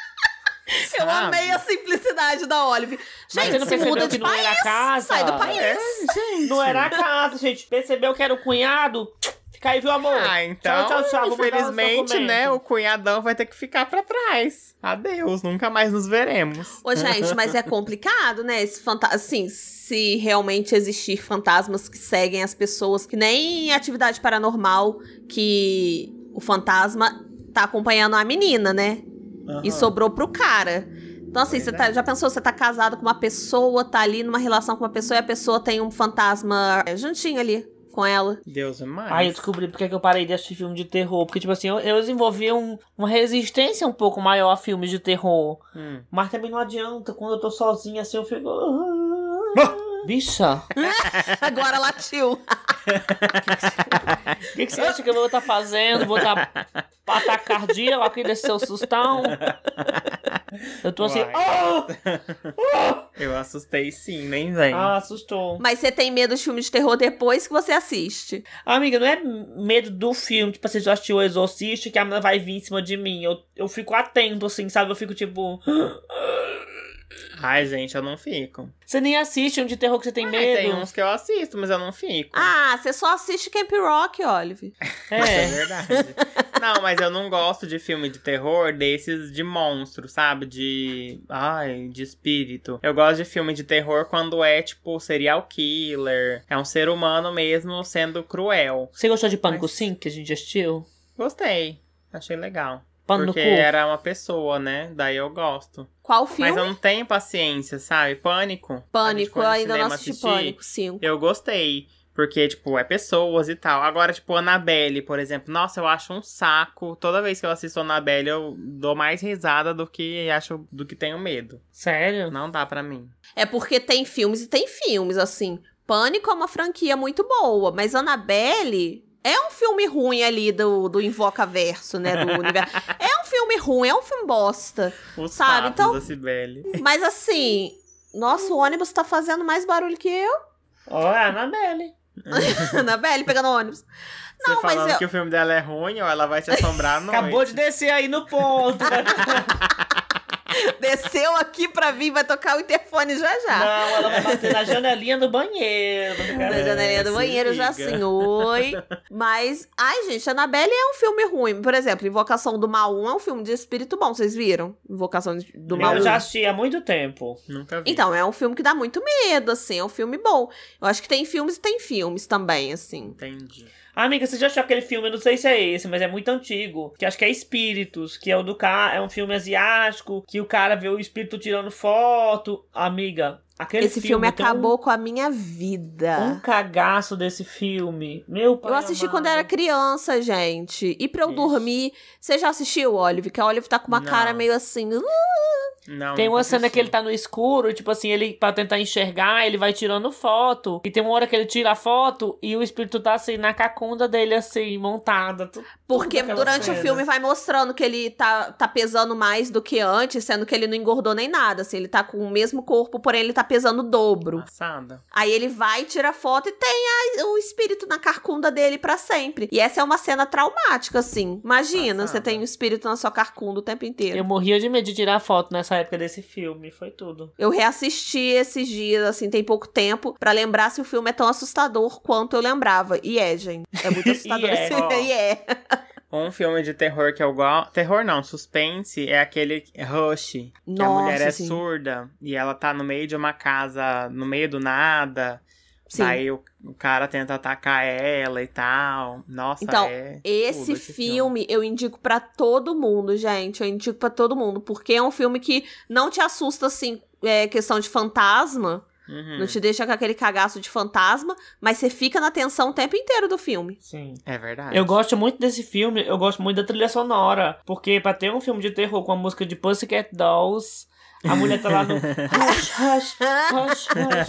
Eu amei a simplicidade da Olive. Mas Gente, você não se muda que de não era país, casa? sai do país. É, gente. Não era a casa, gente. Percebeu que era o cunhado? Fica aí, viu, amor? Ah, então, Tchau, tchau, tchau. Infelizmente, né, o cunhadão vai ter que ficar pra trás. Adeus, nunca mais nos veremos. Ô, gente, mas é complicado, né? Esse fanta assim, se realmente existir fantasmas que seguem as pessoas, que nem em atividade paranormal, que o fantasma tá acompanhando a menina, né? E Aham. sobrou pro cara. Então, assim, Pois você é. tá- já pensou, você tá casado com uma pessoa, tá ali numa relação com uma pessoa e a pessoa tem um fantasma juntinho ali com ela. Deus é mais. Aí eu descobri porque que eu parei de assistir filme de terror. Porque, tipo assim, eu, eu desenvolvi um- uma resistência um pouco maior a filmes de terror. Hum. Mas também não adianta. Quando eu tô sozinha assim, eu fico. Bicha, Agora latiu. o que, que você acha que eu vou estar fazendo? Vou estar ataque cardíaco aqui desse seu sustão? Eu tô assim. Uai. "Ah!" Eu assustei sim, nem vem. Ah, assustou. Mas você tem medo de filme de terror depois que você assiste. Amiga, não é medo do filme, tipo assim, se eu assistir o Exorcista que a menina vai vir em cima de mim. Eu, eu fico atento, assim, sabe? Eu fico tipo. Ai, gente, eu não fico. Você nem assiste um de terror que você tem Ai, medo. tem uns que eu assisto, mas eu não fico. Ah, você só assiste Camp Rock, Olive. É É. verdade. não, mas eu não gosto de filme de terror desses de monstro, sabe? De. Ai, de espírito. Eu gosto de filme de terror quando é, tipo, serial killer. É um ser humano mesmo sendo cruel. Você gostou de Pânico Mas- 5 que a gente assistiu? Gostei. Achei legal. Pano no porque cu? era uma pessoa, né? Daí eu gosto. Qual filme? Mas eu não tenho paciência, sabe? Pânico. Pânico, eu no ainda não assisti assistir. Pânico, 5. Eu gostei. Porque, tipo, é pessoas e tal. Agora, tipo, Annabelle, por exemplo. Nossa, eu acho um saco. Toda vez que eu assisto Annabelle, eu dou mais risada do que acho do que tenho medo. Sério? Não dá pra mim. É porque tem filmes e tem filmes, assim. Pânico é uma franquia muito boa, mas Annabelle é um filme ruim ali do, do Invoca Verso, né? Do universo. É um filme ruim, é um filme bosta. Os Sabe, então- da Cibele. Mas assim, nosso ônibus tá fazendo mais barulho que eu. Ó, é a Anabelle. Annabelle pegando ônibus. Não, Você mas falando eu- que o filme dela é ruim ou ela vai te assombrar à noite. Acabou de descer aí no ponto. Desceu aqui pra vir, vai tocar o interfone já já. Não, ela vai bater na janelinha do banheiro. Na É, janelinha do se banheiro já liga. assim, oi. Mas, ai, gente, Annabelle é um filme ruim. Por exemplo, Invocação do Mal 1 é um filme de espírito bom, vocês viram? Invocação do Mal Eu 1. já assisti há muito tempo. Nunca vi. Então, é um filme que dá muito medo, assim, é um filme bom. Eu acho que tem filmes e tem filmes também, assim. Entendi. Amiga, você já assistiu aquele filme? Eu não sei se é esse, mas é muito antigo. Que acho que é Espíritos, que é o do cara. É um filme asiático, que o cara vê o espírito tirando foto. Amiga, aquele Esse filme, um- acabou com a minha vida. Um cagaço desse filme. Meu pai Eu assisti amado. quando era criança, gente. E pra eu Ixi. dormir. Você já assistiu, Olive? Que a Olive tá com uma Não. cara meio assim. "Uh". Não, Tem uma cena que ele tá no escuro, tipo assim, ele, pra tentar enxergar, ele vai tirando foto. E tem uma hora que ele tira a foto e o espírito tá assim, na cacunda dele, assim, montada. Porque tudo durante o cena. filme vai mostrando que ele tá, tá pesando mais do que antes, sendo que ele não engordou nem nada. Assim, ele tá com o mesmo corpo, porém ele tá pesando o dobro. Passada. Aí ele vai, tira foto e tem a- o espírito na carcunda dele pra sempre. E essa é uma cena traumática, assim. Imagina, Passada. você tem o espírito na sua carcunda o tempo inteiro. Eu morria de medo de tirar foto nessa época desse filme. Foi tudo. Eu reassisti esses dias, assim, tem pouco tempo, pra lembrar se o filme é tão assustador quanto eu lembrava. E é, gente. É muito assustador E é, esse. E é. Um filme de terror que eu gosto. Terror não, suspense é aquele Rush. Que a Nossa, mulher é sim. surda e ela tá no meio de uma casa, no meio do nada. Sim. Daí o, o cara tenta atacar ela e tal. Nossa, Então, é. Esse, tudo filme, eu indico pra todo mundo, gente. Eu indico pra todo mundo, porque é um filme que não te assusta assim, é questão de fantasma, Uhum. não te deixa com aquele cagaço de fantasma, mas você fica na tensão o tempo inteiro do filme. Sim. É verdade. Eu gosto muito desse filme, eu gosto muito da trilha sonora. Porque pra ter um filme de terror com a música de Pussycat Dolls, a mulher tá lá no hush, hush, hush, hush.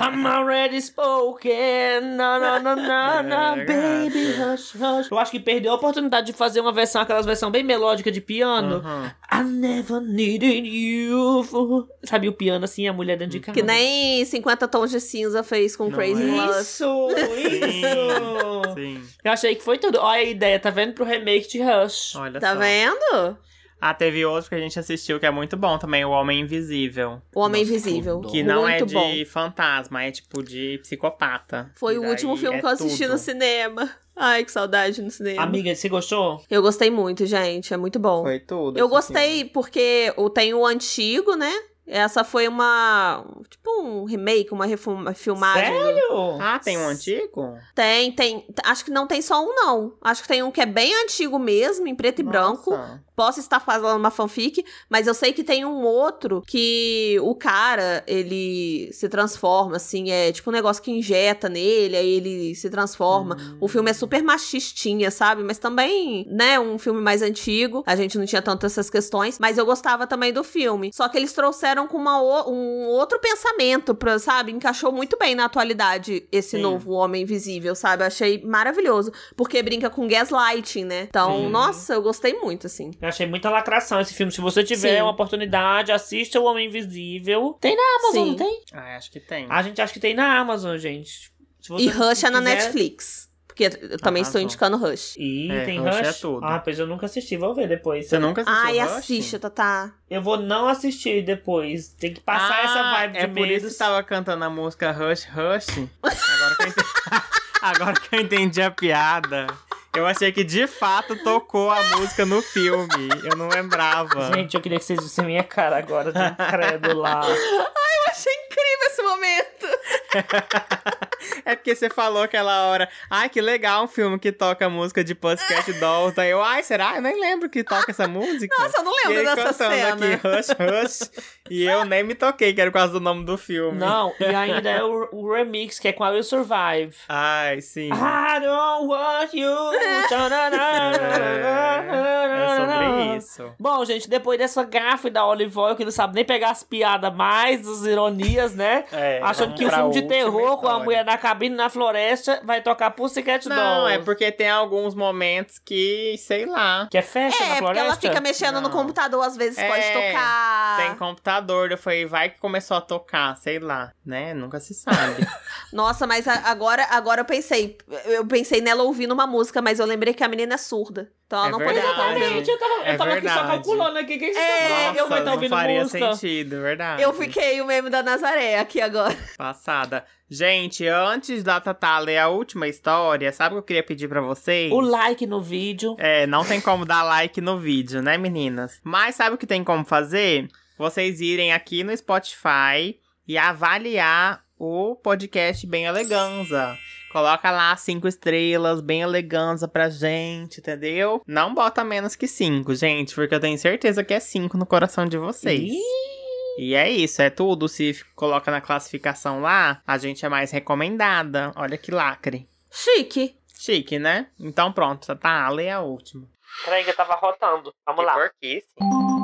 I'm already spoken. No, no, no, no, no, baby, hush, hush. Eu acho que perdeu a oportunidade de fazer uma versão, aquelas versão bem melódica de piano. Uhum. I never needed you. for- Sabe o piano assim, a mulher dentro de casa. Que nem 50 Tons de Cinza fez com Não Crazy é? Love. Isso, isso. Sim. Eu achei que foi tudo. Olha a ideia, tá vendo pro remake de Rush. Olha Tá só. vendo? Ah, teve outro que a gente assistiu que é muito bom também, O Homem Invisível. O Homem Nossa, Invisível. Que não é Muito de bom. fantasma, é tipo de psicopata. Foi E o último filme é que eu assisti tudo. no cinema. Ai, que saudade no cinema. Amiga, você gostou? Eu gostei muito, gente. É muito bom. Foi tudo. Eu esse gostei porque o- tem o antigo, né? Essa foi uma. Tipo um remake, uma filmagem. do- Sério? filme. Ah, tem um antigo? Tem, tem. Acho que não tem só um, não. Acho que tem um que é bem antigo mesmo, em preto e branco. Posso estar fazendo uma fanfic, mas eu sei que tem um outro que o cara, ele se transforma, assim, é tipo um negócio que injeta nele, aí ele se transforma. O filme é super machistinha, sabe? Mas também, né, um filme mais antigo. A gente não tinha tanto essas questões, mas eu gostava também do filme. Só que eles trouxeram com uma um outro pensamento, pra, sabe? Encaixou muito bem na atualidade esse Sim. novo Homem Invisível, sabe? Eu achei maravilhoso. Porque brinca com gaslighting, né? Então, Sim. nossa, eu gostei muito, assim. Eu achei muita lacração esse filme. Se você tiver Sim. uma oportunidade, assista O Homem Invisível. Tem na Amazon, Sim. não tem? Ah, acho que tem. A gente acha que tem na Amazon, gente. Se você E Rush é na quiser- Netflix. Porque eu também estou indicando Rush. Ih, É, tem Rush Rush? é tudo. Ah, pois eu nunca assisti. Vou ver depois. Você nunca assistiu Ai, Rush? assista, Tatá. Eu vou não assistir depois. Tem que passar Ah, essa vibe é de por isso medo. que você tava cantando a música Rush Rush. Agora que eu entendi, Agora que eu entendi a piada. Eu achei que de fato tocou a música no filme. Eu não lembrava. Gente, eu queria que vocês vissem minha cara agora de incrédula. Eu achei incrível esse momento. É porque você falou aquela hora. Ai, que legal um filme que toca música de Pussycat Dolls. Daí eu, ai, será? Eu nem lembro que toca essa música. Nossa, eu não e lembro ele dessa cena. aqui, Rush Rush. e eu nem me toquei, que era por causa do nome do filme. Não, e ainda é o, o remix, que é com a Will Survive. Ai, sim. I don't want you. É sobre isso. Bom, gente, depois dessa gafe da Olive Oil, que não sabe nem pegar as piadas mais, as ironias, né? É, Achando que o filme de terror com a mulher na cabine na floresta vai tocar Pussycat Não, Dolls. é porque tem alguns momentos que, sei lá. Que é festa na É, porque floresta? ela fica mexendo no Não. computador, às vezes É, pode tocar. Tem computador, eu falei, vai que começou a tocar, sei lá, né? Nunca se sabe. Nossa, mas agora, agora eu pensei. Eu pensei nela ouvindo uma música, mas eu lembrei que a menina é surda. Então ela É não verdade. poderia estar ouvindo. Exatamente, eu tava, É eu tava aqui só calculando aqui. Quem É, tá eu falando? vai vou- estar não ouvindo faria música. sentido, verdade. Eu fiquei o meme da Nazaré aqui agora. Passada. Gente, antes da Tatá ler a última história, sabe o que eu queria pedir pra vocês? O like no vídeo. É, não tem como dar like no vídeo, né, meninas? Mas sabe o que tem como fazer? Vocês irem aqui no Spotify e avaliar o podcast Bem Eleganza. Coloca lá cinco estrelas, bem eleganza pra gente, entendeu? Não bota menos que cinco, gente, porque eu tenho certeza que é cinco no coração de vocês. Ih, E é isso, é tudo. Se coloca na classificação lá, a gente é mais recomendada. Olha que lacre. Chique. Chique, né? Então pronto, tá, lê a última. Peraí que eu tava rotando. Vamos lá.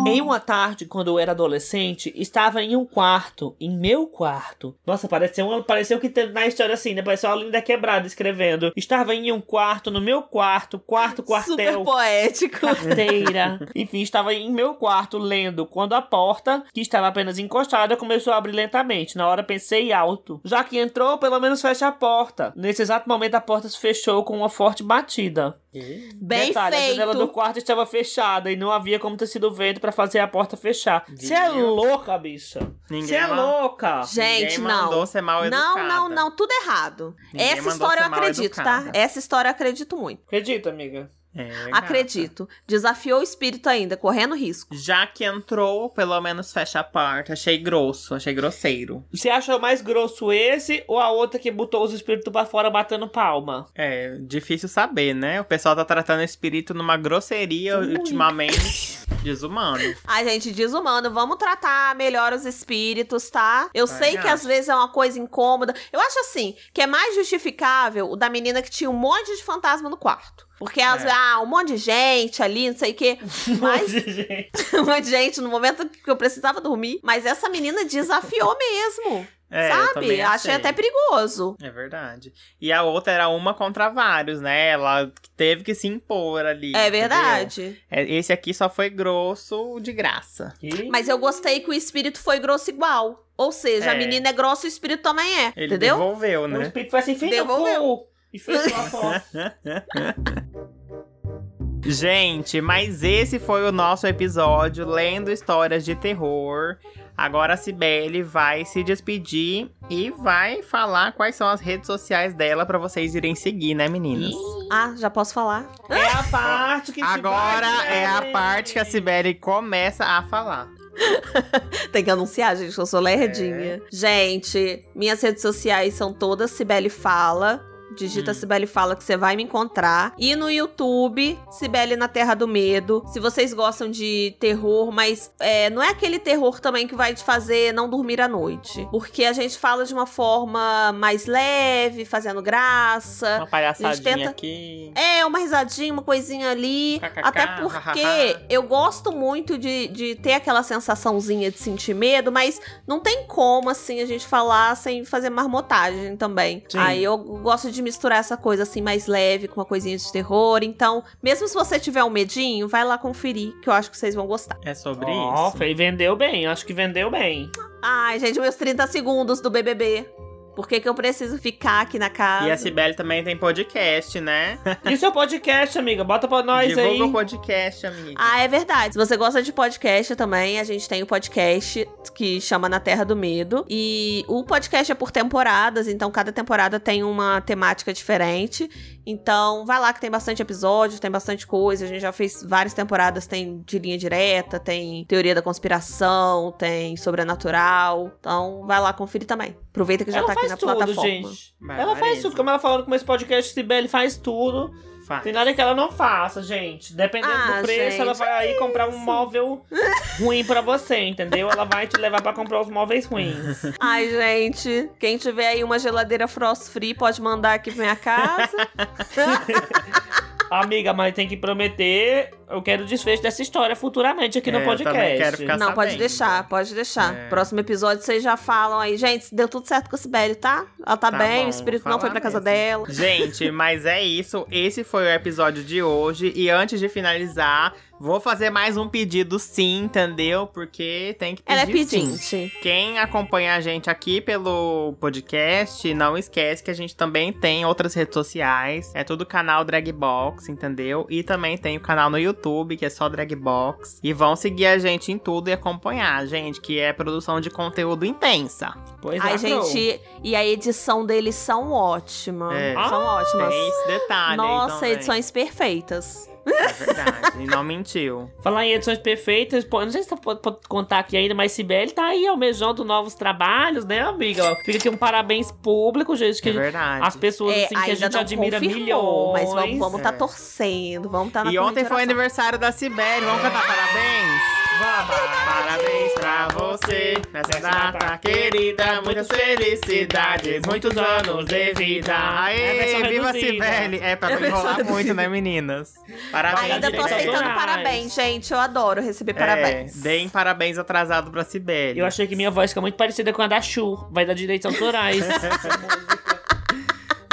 Em uma tarde, quando eu era adolescente, estava em um quarto, em meu quarto. Nossa, pareceu, uma, pareceu que teve na história assim, né? Pareceu uma linda quebrada escrevendo. Estava em um quarto, no meu quarto, quarto, Super quartel. poético. Carteira. Enfim, estava em meu quarto lendo quando a porta, que estava apenas encostada, começou a abrir lentamente. Na hora pensei alto. Já que entrou, pelo menos fecha a porta. Nesse exato momento, a porta se fechou com uma forte batida. Bem Detalhe, a janela do feito. quarto estava fechada e não havia como ter sido vento pra fazer a porta fechar. Você é louca, bicha. Você é louca. Gente, Ninguém mandou não. ser mal Não, educada. não, não, tudo errado. Ninguém Essa história eu acredito, tá? Essa história eu acredito muito. Acredita, amiga? É, gata. Acredito. Desafiou o espírito ainda, correndo risco. Já que entrou, pelo menos fecha a porta. Achei grosso, achei grosseiro. Você achou mais grosso esse ou a outra que botou os espíritos pra fora batendo palma? É, difícil saber, né? O pessoal tá tratando o espírito numa grosseria ultimamente. Desumano. Ai, gente, desumano. Vamos tratar melhor os espíritos, tá? Eu sei que acho. às vezes é uma coisa incômoda. Eu acho assim, que é mais justificável o da menina que tinha um monte de fantasma no quarto. Porque às É. vezes, ah, um monte de gente ali, não sei o quê. Mas Gente. um monte de gente no momento que eu precisava dormir. Mas essa menina desafiou mesmo. É, eu sabe? também Achei até perigoso. É verdade. E a outra era uma contra vários, né? Ela teve que se impor ali. É entendeu? verdade. É, Esse aqui só foi grosso de graça. Ih, Mas eu gostei que o espírito foi grosso igual. Ou seja, a É. menina é grossa e o espírito também é. Ele entendeu? devolveu, O né? espírito foi assim, filho Devolveu. E fechou a porta. Gente, mas esse foi o nosso episódio lendo histórias de terror. Agora a Cibele vai se despedir e vai falar quais são as redes sociais dela pra vocês irem seguir, né, meninas? Ah, já posso falar? É a parte que Agora é a parte que a Cibele começa a falar. Tem que anunciar, gente, que eu sou lerdinha. É. Gente, minhas redes sociais são todas Cibele Fala. Digita Hum. Cibele Fala que você vai me encontrar. E no YouTube, Cibele na Terra do Medo. Se vocês gostam de terror, mas é, não é aquele terror também que vai te fazer não dormir à noite. Porque a gente fala de uma forma mais leve, fazendo graça. Uma palhaçadinha tenta- aqui. É, uma risadinha, uma coisinha ali. KKK, Até porque eu gosto muito de, de ter aquela sensaçãozinha de sentir medo, mas não tem como, assim, a gente falar sem fazer marmotagem também. Sim. Aí eu gosto de misturar essa coisa, assim, mais leve com uma coisinha de terror. Então, mesmo se você tiver um medinho, vai lá conferir, que eu acho que vocês vão gostar. É sobre Ó, isso. Fê, vendeu bem. Acho que vendeu bem. Ai, gente, meus 30 segundos do BBB. Por que, que eu preciso ficar aqui na casa? E a Cibele também tem podcast, né? E o seu podcast, amiga? Bota pra nós Divulga aí. o podcast, amiga. Ah, é verdade. Se você gosta de podcast também, a gente tem o podcast que chama Na Terra do Medo. E o podcast é por temporadas, então cada temporada tem uma temática diferente. Então, vai lá que tem bastante episódio, tem bastante coisa. A gente já fez várias temporadas, tem de linha direta, tem teoria da conspiração, tem sobrenatural. Então, vai lá conferir também. Aproveita que já ela tá aqui faz na tudo, plataforma. gente. Ela faz tudo. Como ela falando com esse podcast, Sibeli faz tudo. Faz. Tem nada que ela não faça, gente. Dependendo Ah, do preço, gente, ela vai aí comprar um móvel ruim pra você, entendeu? Ela vai te levar pra comprar os móveis ruins. Ai, gente, quem tiver aí uma geladeira frost free pode mandar aqui pra minha casa. Amiga, mas tem que prometer. Eu quero o desfecho dessa história futuramente aqui É, no eu podcast. também quero ficar Não, pode sabendo. deixar, pode deixar. É. Próximo episódio vocês já falam aí. Gente, deu tudo certo com a Sibeli, tá? Ela tá, Tá bem, bom, o espírito não foi pra casa mesmo. dela. Gente, mas é isso. Esse foi o episódio de hoje. E antes de finalizar, Vou fazer mais um pedido sim, entendeu? Porque tem que pedir Ela é sim. pedinte. Quem acompanha a gente aqui pelo podcast, não esquece que a gente também tem outras redes sociais. É tudo canal Dragbox, entendeu? E também tem o canal no YouTube, que é só Dragbox. E vão seguir a gente em tudo e acompanhar, gente, que é produção de conteúdo intensa. Pois lacrou. gente, e a edição deles são ótimas. É. São Ah, ótimas. Tem esse detalhe. Nossa, edições perfeitas. É verdade, e não mentiu. Falar em edições perfeitas, pô, não sei se você pode, pode contar aqui ainda, mas Sibeli tá aí almejando novos trabalhos, né, amiga? Fica aqui um parabéns público, gente, que É verdade. as pessoas É, assim, que a gente não admira confirmou, milhões. mas vamos, vamos tá É. torcendo, vamos tá na E ontem foi aniversário da Cibele. Vamos cantar parabéns? Parabéns pra você nessa data querida. Muitas felicidades, muitos anos de vida. É Aê, versão viva. Cibele! É pra não enrolar muito, né, meninas? Parabéns. Ainda tô aceitando parabéns, gente. Eu adoro receber parabéns. É, deem parabéns atrasado pra Cibele. Eu achei que minha voz fica muito parecida com a da Chu. Vai dar direitos autorais.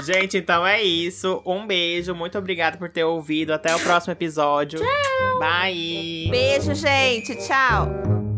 Gente, então é isso. Um beijo, muito obrigado por ter ouvido. Até o próximo episódio. Bye! Beijo, gente. Tchau.